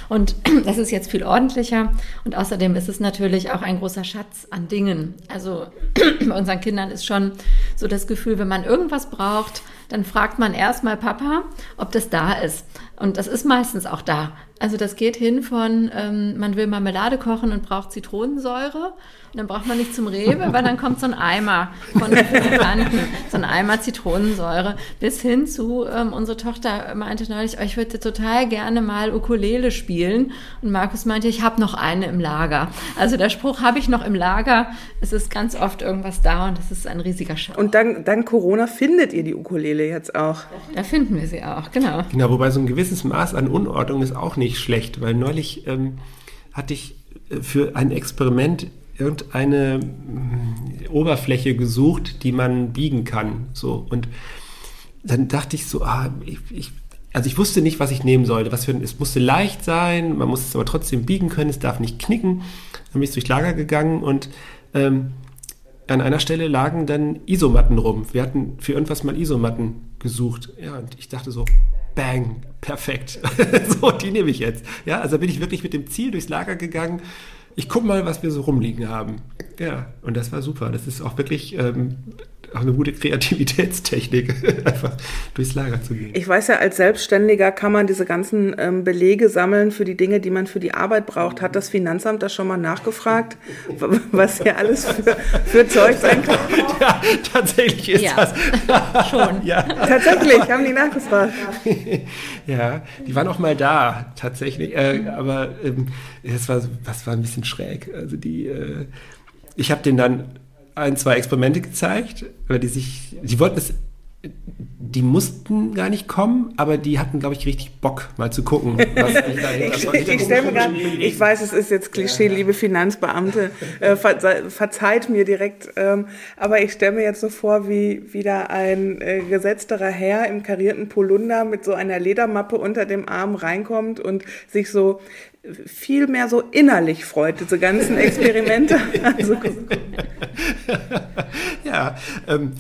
Speaker 2: Und das ist jetzt viel ordentlicher. Und außerdem ist es natürlich auch ein großer Schatz an Dingen. Also bei unseren Kindern ist schon so das Gefühl, wenn man irgendwas braucht, dann fragt man erstmal Papa, ob das da ist. Und das ist meistens auch da. Also das geht hin von, ähm, man will Marmelade kochen und braucht Zitronensäure. Und dann braucht man nicht zum Rewe, weil dann kommt so ein Eimer von Bekannten, so ein Eimer Zitronensäure. Bis hin zu, ähm, unsere Tochter meinte neulich, oh, ich würde total gerne mal Ukulele spielen. Und Markus meinte, ich habe noch eine im Lager. Also der Spruch habe ich noch im Lager. Es ist ganz oft irgendwas da und das ist ein riesiger Schatz.
Speaker 1: Und dank, dank Corona findet ihr die Ukulele jetzt auch.
Speaker 2: Da finden wir sie auch, genau.
Speaker 3: Genau, wobei so ein gewisses Maß an Unordnung ist auch nicht schlecht, weil neulich ähm, hatte ich äh, für ein Experiment irgendeine mm, Oberfläche gesucht, die man biegen kann. So und dann dachte ich so, ah, ich, ich, also ich wusste nicht, was ich nehmen sollte. Was für, es musste leicht sein, man muss es aber trotzdem biegen können, es darf nicht knicken. Dann bin ich durchs Lager gegangen und ähm, an einer Stelle lagen dann Isomatten rum. Wir hatten für irgendwas mal Isomatten gesucht. Ja, und ich dachte so, bang, perfekt. so, die nehme ich jetzt. Ja, also bin ich wirklich mit dem Ziel durchs Lager gegangen. Ich gucke mal, was wir so rumliegen haben. Ja, und das war super. Das ist auch wirklich ähm, auch eine gute Kreativitätstechnik, einfach durchs Lager zu gehen.
Speaker 1: Ich weiß ja, als Selbstständiger kann man diese ganzen ähm, Belege sammeln für die Dinge, die man für die Arbeit braucht. Hat das Finanzamt da schon mal nachgefragt, was hier alles für, für Zeug sein kann?
Speaker 3: Ja, tatsächlich ist
Speaker 2: Ja.
Speaker 3: das.
Speaker 2: Schon.
Speaker 3: Ja.
Speaker 1: Tatsächlich, haben die nachgefragt.
Speaker 3: ja, die waren auch mal da, tatsächlich. Äh, aber ähm, das, war, das war ein bisschen schräg. Also die, äh, ich habe denen dann ein, zwei Experimente gezeigt, weil die sich, die wollten es, die mussten gar nicht kommen, aber die hatten, glaube ich, richtig Bock, mal zu gucken. Was
Speaker 1: Ich,
Speaker 3: was
Speaker 1: ich, ich stelle mir ich weiß, es ist jetzt Klischee, liebe Finanzbeamte, äh, ver, verzeiht mir direkt, ähm, aber ich stelle mir jetzt so vor, wie wieder ein äh, gesetzterer Herr im karierten Polunder mit so einer Ledermappe unter dem Arm reinkommt und sich so viel mehr so innerlich freut, diese ganzen Experimente. Also,
Speaker 3: ja, ähm,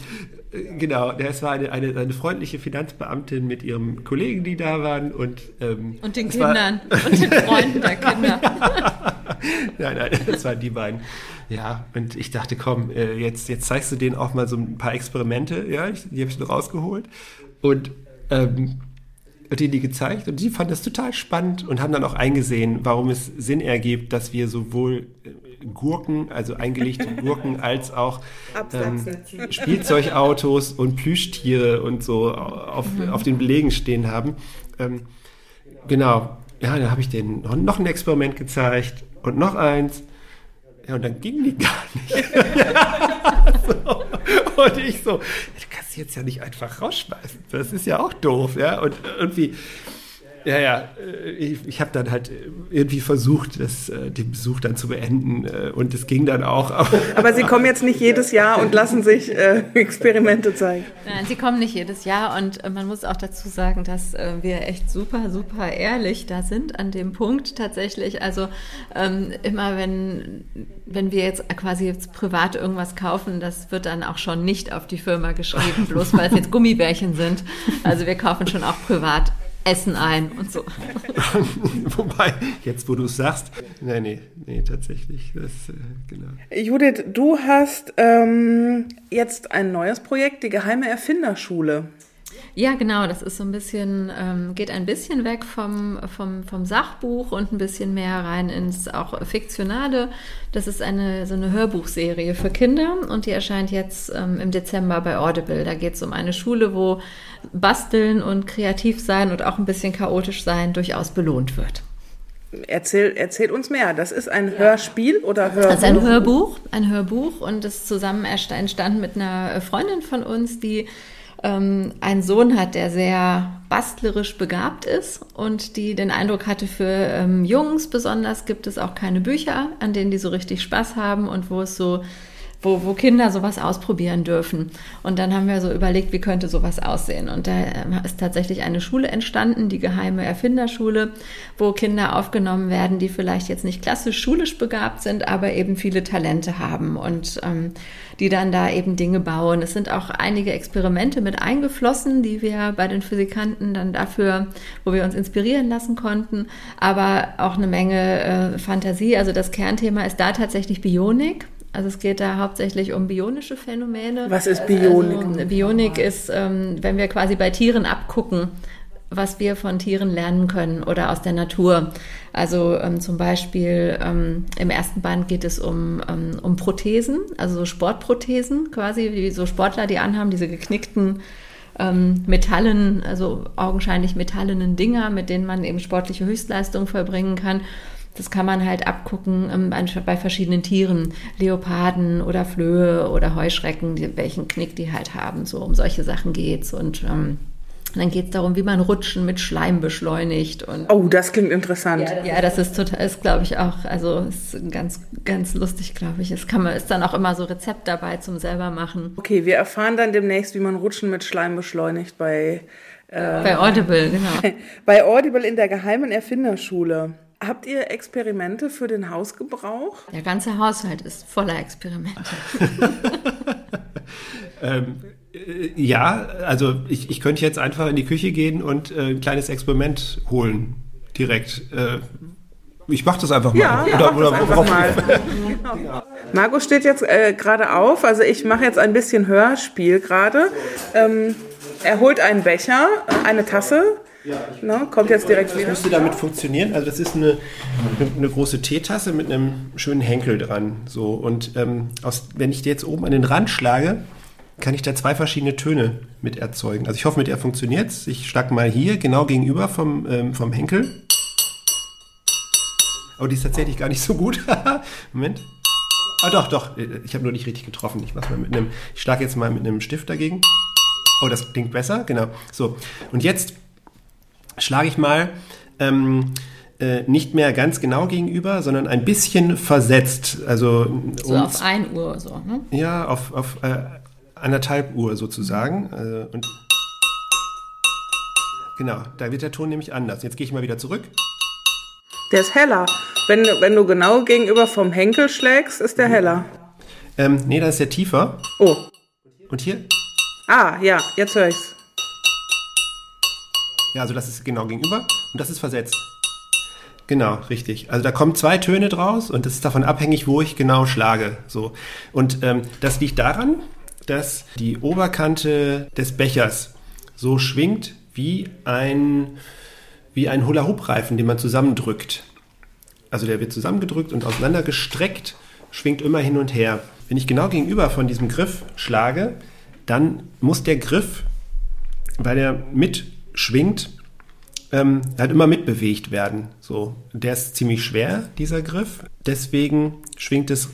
Speaker 3: genau. Es war eine, eine, eine freundliche Finanzbeamtin mit ihrem Kollegen, die da waren und ähm,
Speaker 2: Und den
Speaker 3: es war-
Speaker 2: Kindern und den Freunden der Kinder.
Speaker 3: nein, nein, das waren die beiden. Ja, und ich dachte, komm, äh, jetzt, jetzt zeigst du denen auch mal so ein paar Experimente, ja, die habe ich nur rausgeholt. Und ähm, und die die gezeigt und die fanden das total spannend und haben dann auch eingesehen, warum es Sinn ergibt, dass wir sowohl äh, Gurken, also eingelegte Gurken, als auch ähm, Spielzeugautos und Plüschtiere und so auf, mhm. auf den Belegen stehen haben. Ähm, genau, ja, da habe ich denen noch ein Experiment gezeigt und noch eins. Ja, und dann ging die gar nicht. so. Und ich so, jetzt ja nicht einfach rausschmeißen. Das ist ja auch doof, ja. Und irgendwie, ja, ja, äh, ich, ich habe dann halt irgendwie versucht, das, äh, den Besuch dann zu beenden äh, und es ging dann auch.
Speaker 1: Aber Sie kommen jetzt nicht jedes Jahr und lassen sich äh, Experimente zeigen.
Speaker 2: Nein, Sie kommen nicht jedes Jahr und man muss auch dazu sagen, dass wir echt super, super ehrlich da sind an dem Punkt tatsächlich. Also ähm, immer wenn, wenn wir jetzt quasi jetzt privat irgendwas kaufen, das wird dann auch schon nicht auf die Firma geschrieben, bloß weil es jetzt Gummibärchen sind. Also wir kaufen schon auch privat Essen ein und so.
Speaker 3: Wobei, jetzt wo du es sagst, nee, nee, nee, tatsächlich. Das, äh,
Speaker 1: genau. Judith, du hast ähm, jetzt ein neues Projekt, die Geheime Erfinderschule.
Speaker 2: Ja, genau, das ist so ein bisschen, ähm, geht ein bisschen weg vom, vom, vom Sachbuch und ein bisschen mehr rein ins auch Fiktionale. Das ist eine so eine Hörbuchserie für Kinder und die erscheint jetzt ähm, im Dezember bei Audible. Da geht es um eine Schule, wo Basteln und kreativ sein und auch ein bisschen chaotisch sein durchaus belohnt wird.
Speaker 1: Erzähl, erzähl uns mehr. Das ist ein Hörspiel oder Hörbuch? Das ist
Speaker 2: ein Hörbuch, ein Hörbuch und das ist zusammen entstanden mit einer Freundin von uns, die ähm, einen Sohn hat, der sehr bastlerisch begabt ist und die den Eindruck hatte, für ähm, Jungs besonders gibt es auch keine Bücher, an denen die so richtig Spaß haben und wo es so wo, wo Kinder sowas ausprobieren dürfen. Und dann haben wir so überlegt, wie könnte sowas aussehen. Und da ähm, ist tatsächlich eine Schule entstanden, die geheime Erfinderschule, wo Kinder aufgenommen werden, die vielleicht jetzt nicht klassisch schulisch begabt sind, aber eben viele Talente haben und ähm, die dann da eben Dinge bauen. Es sind auch einige Experimente mit eingeflossen, die wir bei den Physikanten dann dafür, wo wir uns inspirieren lassen konnten, aber auch eine Menge äh, Fantasie. Also das Kernthema ist da tatsächlich Bionik. Also es geht da hauptsächlich um bionische Phänomene.
Speaker 1: Was ist Bionik?
Speaker 2: Also Bionik ist, ähm, wenn wir quasi bei Tieren abgucken, was wir von Tieren lernen können oder aus der Natur. Also ähm, zum Beispiel ähm, im ersten Band geht es um, ähm, um Prothesen, also so Sportprothesen quasi, wie so Sportler, die anhaben, diese geknickten ähm, Metallen, also augenscheinlich metallenen Dinger, mit denen man eben sportliche Höchstleistung vollbringen kann. Das kann man halt abgucken ähm, bei verschiedenen Tieren, Leoparden oder Flöhe oder Heuschrecken, die, welchen Knick die halt haben. So um solche Sachen geht's und ähm, dann geht es darum, wie man Rutschen mit Schleim beschleunigt. Und
Speaker 1: oh, das klingt interessant.
Speaker 2: Ja, das, ja, das ist total, ist glaube ich auch, also ist ganz, ganz lustig, glaube ich. Es kann man, ist dann auch immer so Rezept dabei zum selber machen.
Speaker 1: Okay, wir erfahren dann demnächst, wie man Rutschen mit Schleim beschleunigt bei
Speaker 2: äh, bei Audible, genau.
Speaker 1: Bei Audible in der geheimen Erfinderschule. Habt ihr Experimente für den Hausgebrauch?
Speaker 2: Der ganze Haushalt ist voller Experimente.
Speaker 3: ähm, äh, ja, also ich, ich könnte jetzt einfach in die Küche gehen und äh, ein kleines Experiment holen, direkt. Äh, ich mache das einfach mal.
Speaker 1: Ja, oder, oder einfach mal. genau. Marco steht jetzt äh, gerade auf, also ich mache jetzt ein bisschen Hörspiel gerade. Ähm, er holt einen Becher, eine Tasse, ja, kommt jetzt direkt
Speaker 3: wieder. Das müsste damit funktionieren. Also das ist eine, eine, große Teetasse mit einem schönen Henkel dran. So und ähm, aus, wenn ich die jetzt oben an den Rand schlage, kann ich da zwei verschiedene Töne mit erzeugen. Also ich hoffe, mit der funktioniert es. Ich schlage mal hier genau gegenüber vom, ähm, vom Henkel. Aber die ist tatsächlich gar nicht so gut. Moment. Ah doch, doch. Ich habe nur nicht richtig getroffen. Ich mach's mal mit einem. Ich schlage jetzt mal mit einem Stift dagegen. Oh, das klingt besser. Genau. So. Und jetzt schlage ich mal ähm, äh, nicht mehr ganz genau gegenüber, sondern ein bisschen versetzt. Also
Speaker 2: so auf 1 Uhr so, ne?
Speaker 3: Ja, auf, auf äh, anderthalb Uhr sozusagen. Also, und genau, da wird der Ton nämlich anders. Jetzt gehe ich mal wieder zurück.
Speaker 1: Der ist heller. Wenn, wenn du genau gegenüber vom Henkel schlägst, ist der heller.
Speaker 3: Ähm, nee, da ist der tiefer.
Speaker 1: Oh.
Speaker 3: Und hier?
Speaker 1: Ah, ja, jetzt höre ich's.
Speaker 3: Ja, also das ist genau gegenüber und das ist versetzt. Genau, richtig. Also da kommen zwei Töne draus und es ist davon abhängig, wo ich genau schlage. So. Und ähm, das liegt daran, dass die Oberkante des Bechers so schwingt wie ein, wie ein Hula-Hoop-Reifen, den man zusammendrückt. Also der wird zusammengedrückt und auseinandergestreckt, schwingt immer hin und her. Wenn ich genau gegenüber von diesem Griff schlage, dann muss der Griff, weil er mitschwingt, ähm, halt immer mitbewegt werden. So, der ist ziemlich schwer, dieser Griff. Deswegen schwingt es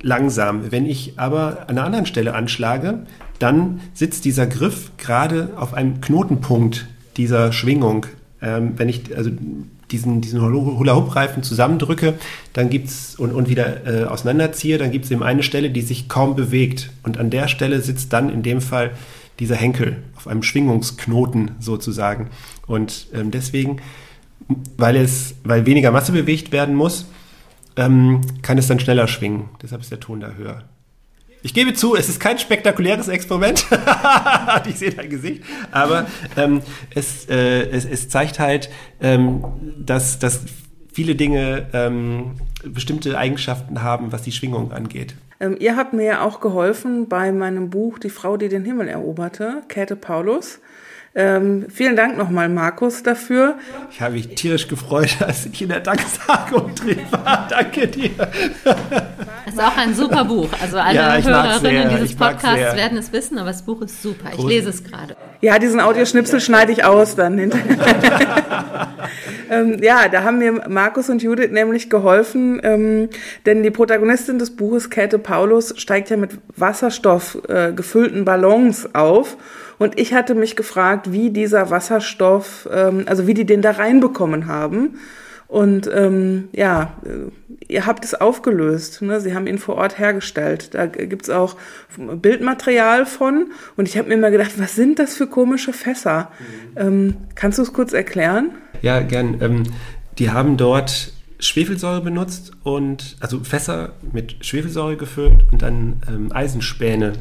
Speaker 3: langsam. Wenn ich aber an einer anderen Stelle anschlage, dann sitzt dieser Griff gerade auf einem Knotenpunkt dieser Schwingung. Ähm, wenn ich also diesen, diesen Hula-Hoop-Reifen zusammendrücke dann gibt's, und, und wieder äh, auseinanderziehe, dann gibt es eben eine Stelle, die sich kaum bewegt. Und an der Stelle sitzt dann in dem Fall dieser Henkel auf einem Schwingungsknoten sozusagen. Und ähm, deswegen, weil es, weil weniger Masse bewegt werden muss, ähm, kann es dann schneller schwingen. Deshalb ist der Ton da höher. Ich gebe zu, es ist kein spektakuläres Experiment. ich sehe dein Gesicht. Aber ähm, es, äh, es, es, zeigt halt, ähm, dass, dass viele Dinge ähm, bestimmte Eigenschaften haben, was die Schwingung angeht.
Speaker 1: Ähm, ihr habt mir ja auch geholfen bei meinem Buch Die Frau, die den Himmel eroberte, Käthe Paulus. Ähm, vielen Dank nochmal, Markus, dafür.
Speaker 3: Ich habe mich tierisch gefreut, als ich in der Danksagung drin war. Danke dir.
Speaker 2: Das ist auch ein super Buch. Also alle ja, Hörerinnen dieses Podcasts werden es wissen, aber das Buch ist super. Ich lese es gerade.
Speaker 1: Ja, diesen Audioschnipsel schneide ich aus dann hinterher. ähm, ja, da haben mir Markus und Judith nämlich geholfen, ähm, denn die Protagonistin des Buches, Käthe Paulus, steigt ja mit Wasserstoff äh, gefüllten Ballons auf und ich hatte mich gefragt, wie dieser Wasserstoff, ähm, also wie die den da reinbekommen haben. Und ähm, ja, äh, ihr habt es aufgelöst. Ne? Sie haben ihn vor Ort hergestellt. Da gibt's auch Bildmaterial von. Und ich habe mir immer gedacht, was sind das für komische Fässer? Mhm. Ähm, kannst du es kurz erklären?
Speaker 3: Ja, gern. Ähm, die haben dort Schwefelsäure benutzt und also Fässer mit Schwefelsäure gefüllt und dann ähm, Eisenspäne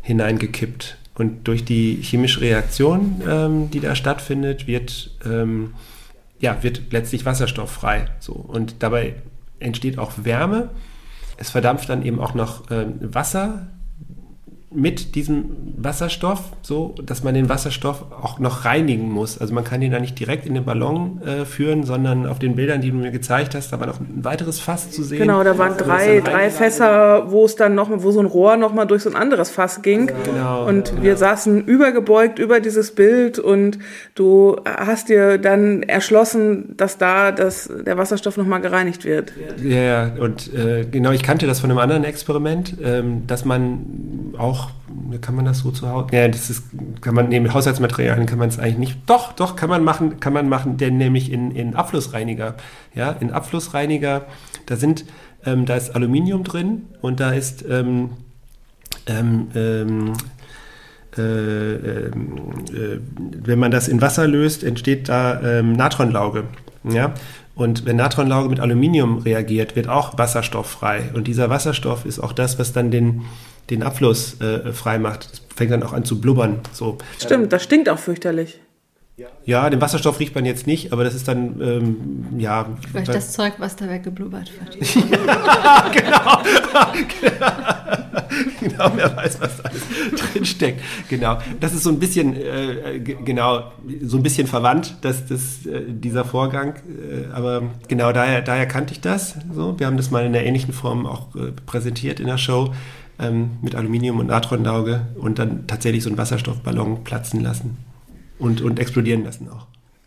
Speaker 3: hineingekippt. Und durch die chemische Reaktion, ähm, die da stattfindet, wird, ähm, ja, wird letztlich Wasserstoff frei. So. Und dabei entsteht auch Wärme. Es verdampft dann eben auch noch ähm, Wasser mit diesem Wasserstoff, so dass man den Wasserstoff auch noch reinigen muss. Also man kann den da nicht direkt in den Ballon äh, führen, sondern auf den Bildern, die du mir gezeigt hast, da war noch ein weiteres Fass zu sehen.
Speaker 1: Genau, da waren drei, drei Fässer, wo es dann noch, wo so ein Rohr noch mal durch so ein anderes Fass ging. Genau, und genau. wir saßen übergebeugt über dieses Bild und du hast dir dann erschlossen, dass da das, der Wasserstoff noch mal gereinigt wird.
Speaker 3: Ja, ja. und äh, genau, ich kannte das von einem anderen Experiment, ähm, dass man auch kann man das so zu Hause? Ja, das ist, kann man, neben Haushaltsmaterialien kann man es eigentlich nicht. Doch, doch, kann man machen, kann man machen, denn nämlich in, in Abflussreiniger. Ja, in Abflussreiniger, da sind, ähm, da ist Aluminium drin und da ist, ähm, ähm, ähm äh, ähm, äh, wenn man das in Wasser löst, entsteht da ähm, Natronlauge. Ja? Und wenn Natronlauge mit Aluminium reagiert, wird auch Wasserstoff frei. Und dieser Wasserstoff ist auch das, was dann den, den Abfluss äh, frei macht. Das fängt dann auch an zu blubbern. So.
Speaker 1: Stimmt, das stinkt auch fürchterlich.
Speaker 3: Ja, den Wasserstoff riecht man jetzt nicht, aber das ist dann, ähm, ja.
Speaker 2: Vielleicht das Zeug, was da weggeblubbert wird.
Speaker 3: ja, genau. genau, wer weiß, was da alles drinsteckt. Genau. Das ist so ein bisschen, äh, genau, so ein bisschen verwandt, dass das, äh, dieser Vorgang. Äh, aber genau, daher, daher kannte ich das. So. Wir haben das mal in einer ähnlichen Form auch äh, präsentiert in der Show ähm, mit Aluminium und Natronlauge und dann tatsächlich so einen Wasserstoffballon platzen lassen und, und explodieren lassen auch.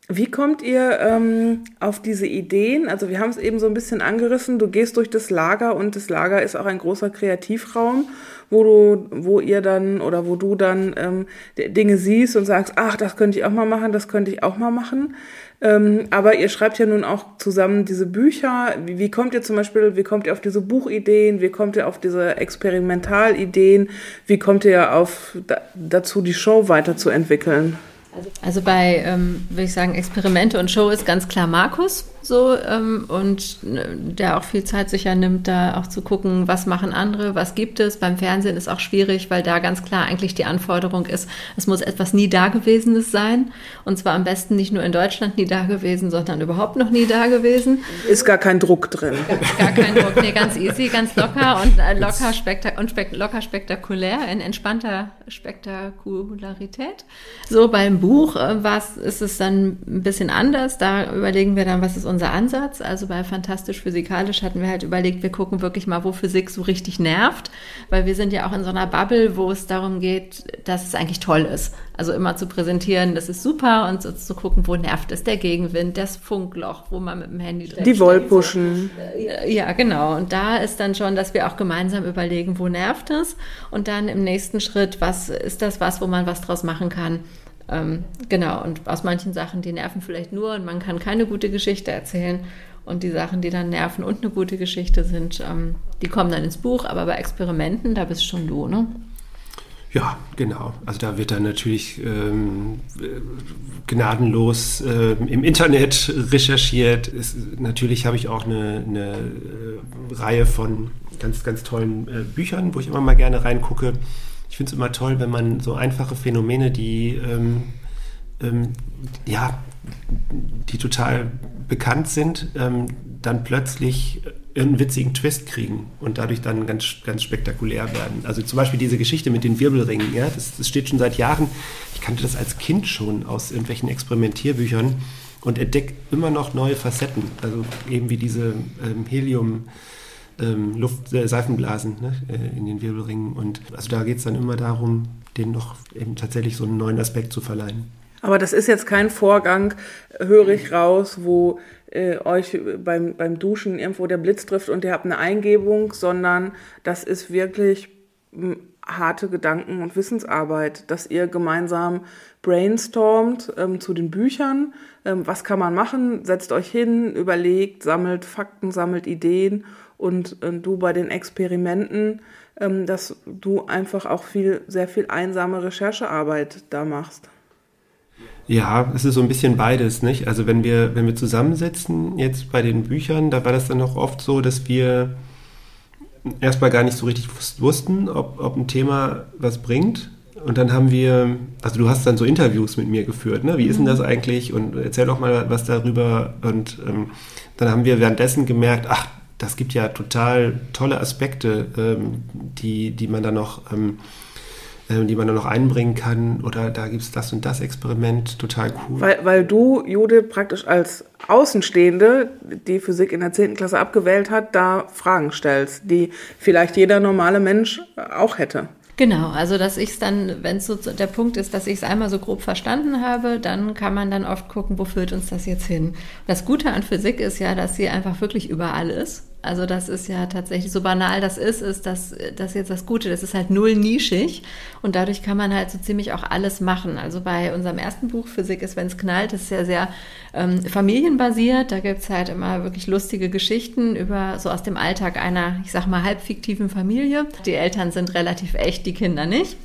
Speaker 1: Wie kommt ihr ähm, auf diese Ideen? Also wir haben es eben so ein bisschen angerissen. Du gehst durch das Lager und das Lager ist auch ein großer Kreativraum, wo du, wo ihr dann oder wo du dann ähm, Dinge siehst und sagst, ach, das könnte ich auch mal machen, das könnte ich auch mal machen. Ähm, aber ihr schreibt ja nun auch zusammen diese Bücher. Wie, wie, kommt ihr zum Beispiel, wie kommt ihr auf diese Buchideen? Wie kommt ihr auf diese Experimentalideen? Wie kommt ihr auf da, dazu, die Show weiterzuentwickeln?
Speaker 2: Also bei, ähm, würde ich sagen, Experimente und Show ist ganz klar Markus. So ähm, und äh, der auch viel Zeit sicher nimmt, da auch zu gucken, was machen andere, was gibt es. Beim Fernsehen ist auch schwierig, weil da ganz klar eigentlich die Anforderung ist, es muss etwas nie Dagewesenes sein. Und zwar am besten nicht nur in Deutschland nie dagewesen, sondern überhaupt noch nie dagewesen.
Speaker 1: Ist gar kein Druck drin.
Speaker 2: Gar, gar kein Druck, nee, ganz easy, ganz locker und äh, locker, spektak und spek locker spektakulär, in entspannter Spektakularität. So beim Buch äh, was ist es dann ein bisschen anders. Da überlegen wir dann, was ist unser Ansatz. Also bei Fantastisch Physikalisch hatten wir halt überlegt, wir gucken wirklich mal, wo Physik so richtig nervt, weil wir sind ja auch in so einer Bubble, wo es darum geht, dass es eigentlich toll ist. Also immer zu präsentieren, das ist super und so zu gucken, wo nervt es, der Gegenwind, das Funkloch, wo man mit dem Handy
Speaker 1: drin Die Wollpuschen.
Speaker 2: Ja, genau. Und da ist dann schon, dass wir auch gemeinsam überlegen, wo nervt es und dann im nächsten Schritt, was ist das was, wo man was draus machen kann. Ähm, genau, und aus manchen Sachen, die nerven vielleicht nur und man kann keine gute Geschichte erzählen. Und die Sachen, die dann nerven und eine gute Geschichte sind, ähm, die kommen dann ins Buch. Aber bei Experimenten, da bist schon du, ne?
Speaker 3: Ja, genau. Also da wird dann natürlich ähm, gnadenlos äh, im Internet recherchiert. Es, natürlich habe ich auch eine, eine äh, Reihe von ganz, ganz tollen äh, Büchern, wo ich immer mal gerne reingucke. Ich finde es immer toll, wenn man so einfache Phänomene, die ähm, ähm, ja, die total bekannt sind, ähm, dann plötzlich einen witzigen Twist kriegen und dadurch dann ganz, ganz spektakulär werden. Also zum Beispiel diese Geschichte mit den Wirbelringen, ja, das, das steht schon seit Jahren. Ich kannte das als Kind schon aus irgendwelchen Experimentierbüchern und entdecke immer noch neue Facetten. Also eben wie diese ähm, Helium- ähm, Luft, äh, Seifenblasen ne, äh, in den Wirbelringen. Und also da geht es dann immer darum, denen noch eben tatsächlich so einen neuen Aspekt zu verleihen.
Speaker 1: Aber das ist jetzt kein Vorgang, höre ich raus, wo äh, euch beim, beim Duschen irgendwo der Blitz trifft und ihr habt eine Eingebung, sondern das ist wirklich hm, harte Gedanken- und Wissensarbeit, dass ihr gemeinsam brainstormt ähm, zu den Büchern. Ähm, was kann man machen? Setzt euch hin, überlegt, sammelt Fakten, sammelt Ideen und äh, du bei den Experimenten, ähm, dass du einfach auch viel, sehr viel einsame Recherchearbeit da machst.
Speaker 3: Ja, es ist so ein bisschen beides, nicht? Also wenn wir, wenn wir zusammensitzen jetzt bei den Büchern, da war das dann auch oft so, dass wir erstmal gar nicht so richtig wussten, ob, ob ein Thema was bringt. Und dann haben wir, also du hast dann so Interviews mit mir geführt, ne? Wie ist denn das mhm. eigentlich? Und erzähl doch mal was darüber. Und ähm, dann haben wir währenddessen gemerkt, ach, das gibt ja total tolle Aspekte, ähm, die, die man da noch, ähm, äh, die man da noch einbringen kann. Oder da gibt es das und das Experiment, total cool.
Speaker 1: Weil, weil du, Jude, praktisch als Außenstehende, die Physik in der 10. Klasse abgewählt hat, da Fragen stellst, die vielleicht jeder normale Mensch auch hätte.
Speaker 2: Genau, also dass ich es dann, wenn es so der Punkt ist, dass ich es einmal so grob verstanden habe, dann kann man dann oft gucken, wo führt uns das jetzt hin. Das Gute an Physik ist ja, dass sie einfach wirklich überall ist. Also das ist ja tatsächlich so banal das ist, ist das, das jetzt das Gute. Das ist halt null nischig und dadurch kann man halt so ziemlich auch alles machen. Also bei unserem ersten Buch Physik ist, wenn es knallt, ist ja sehr ähm, familienbasiert. Da gibt's halt immer wirklich lustige Geschichten über so aus dem Alltag einer, ich sag mal, halbfiktiven Familie. Die Eltern sind relativ echt, die Kinder nicht.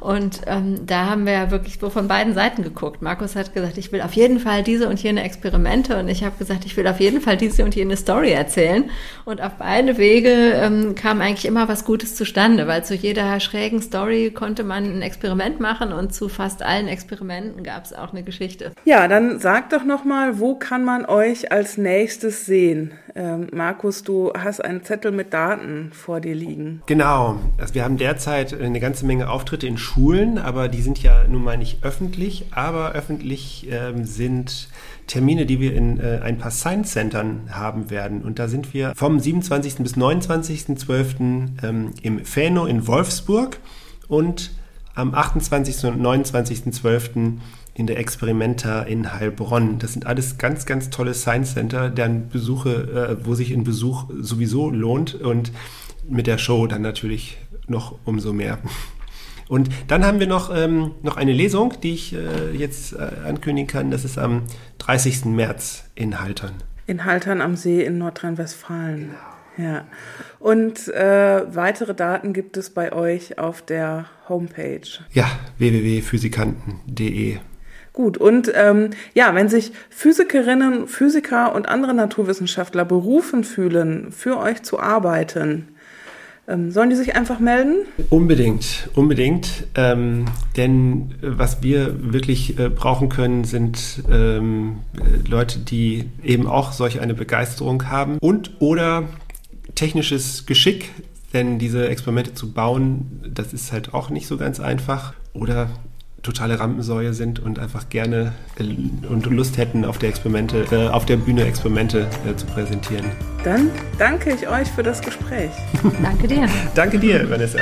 Speaker 2: Und ähm, da haben wir ja wirklich so von beiden Seiten geguckt. Markus hat gesagt, ich will auf jeden Fall diese und jene Experimente und ich habe gesagt, ich will auf jeden Fall diese und jene Story erzählen. Und auf beide Wege ähm, kam eigentlich immer was Gutes zustande, weil zu jeder schrägen Story konnte man ein Experiment machen und zu fast allen Experimenten gab es auch eine Geschichte.
Speaker 1: Ja, dann sag doch nochmal, wo kann man euch als nächstes sehen? Ähm, Markus, du hast einen Zettel mit Daten vor dir liegen.
Speaker 3: Genau. Also wir haben derzeit eine ganze Menge Auftritte in Schulen, aber die sind ja nun mal nicht öffentlich. Aber öffentlich ähm, sind Termine, die wir in äh, ein paar Science Centern haben werden. Und da sind wir vom 27. bis 29.12. Ähm, im Fäno in Wolfsburg und am 28. und 29.12. in der Experimenta in Heilbronn. Das sind alles ganz, ganz tolle Science Center, deren Besuche, äh, wo sich ein Besuch sowieso lohnt und mit der Show dann natürlich noch umso mehr. Und dann haben wir noch, ähm, noch eine Lesung, die ich äh, jetzt äh, ankündigen kann. Das ist am 30. März in Haltern.
Speaker 1: In Haltern am See in Nordrhein-Westfalen. Genau. Ja. Und äh, weitere Daten gibt es bei euch auf der Homepage.
Speaker 3: Ja, www.physikanten.de.
Speaker 1: Gut, und ähm, ja, wenn sich Physikerinnen, Physiker und andere Naturwissenschaftler berufen fühlen, für euch zu arbeiten, sollen die sich einfach melden?
Speaker 3: Unbedingt, unbedingt. Ähm, denn was wir wirklich äh, brauchen können, sind ähm, Leute, die eben auch solch eine Begeisterung haben und oder technisches Geschick, denn diese Experimente zu bauen, das ist halt auch nicht so ganz einfach. Oder totale Rampensäue sind und einfach gerne äh, und Lust hätten, auf der Experimente, äh, auf der Bühne Experimente äh, zu präsentieren.
Speaker 1: Dann danke ich euch für das Gespräch.
Speaker 2: danke dir.
Speaker 3: danke dir, Vanessa.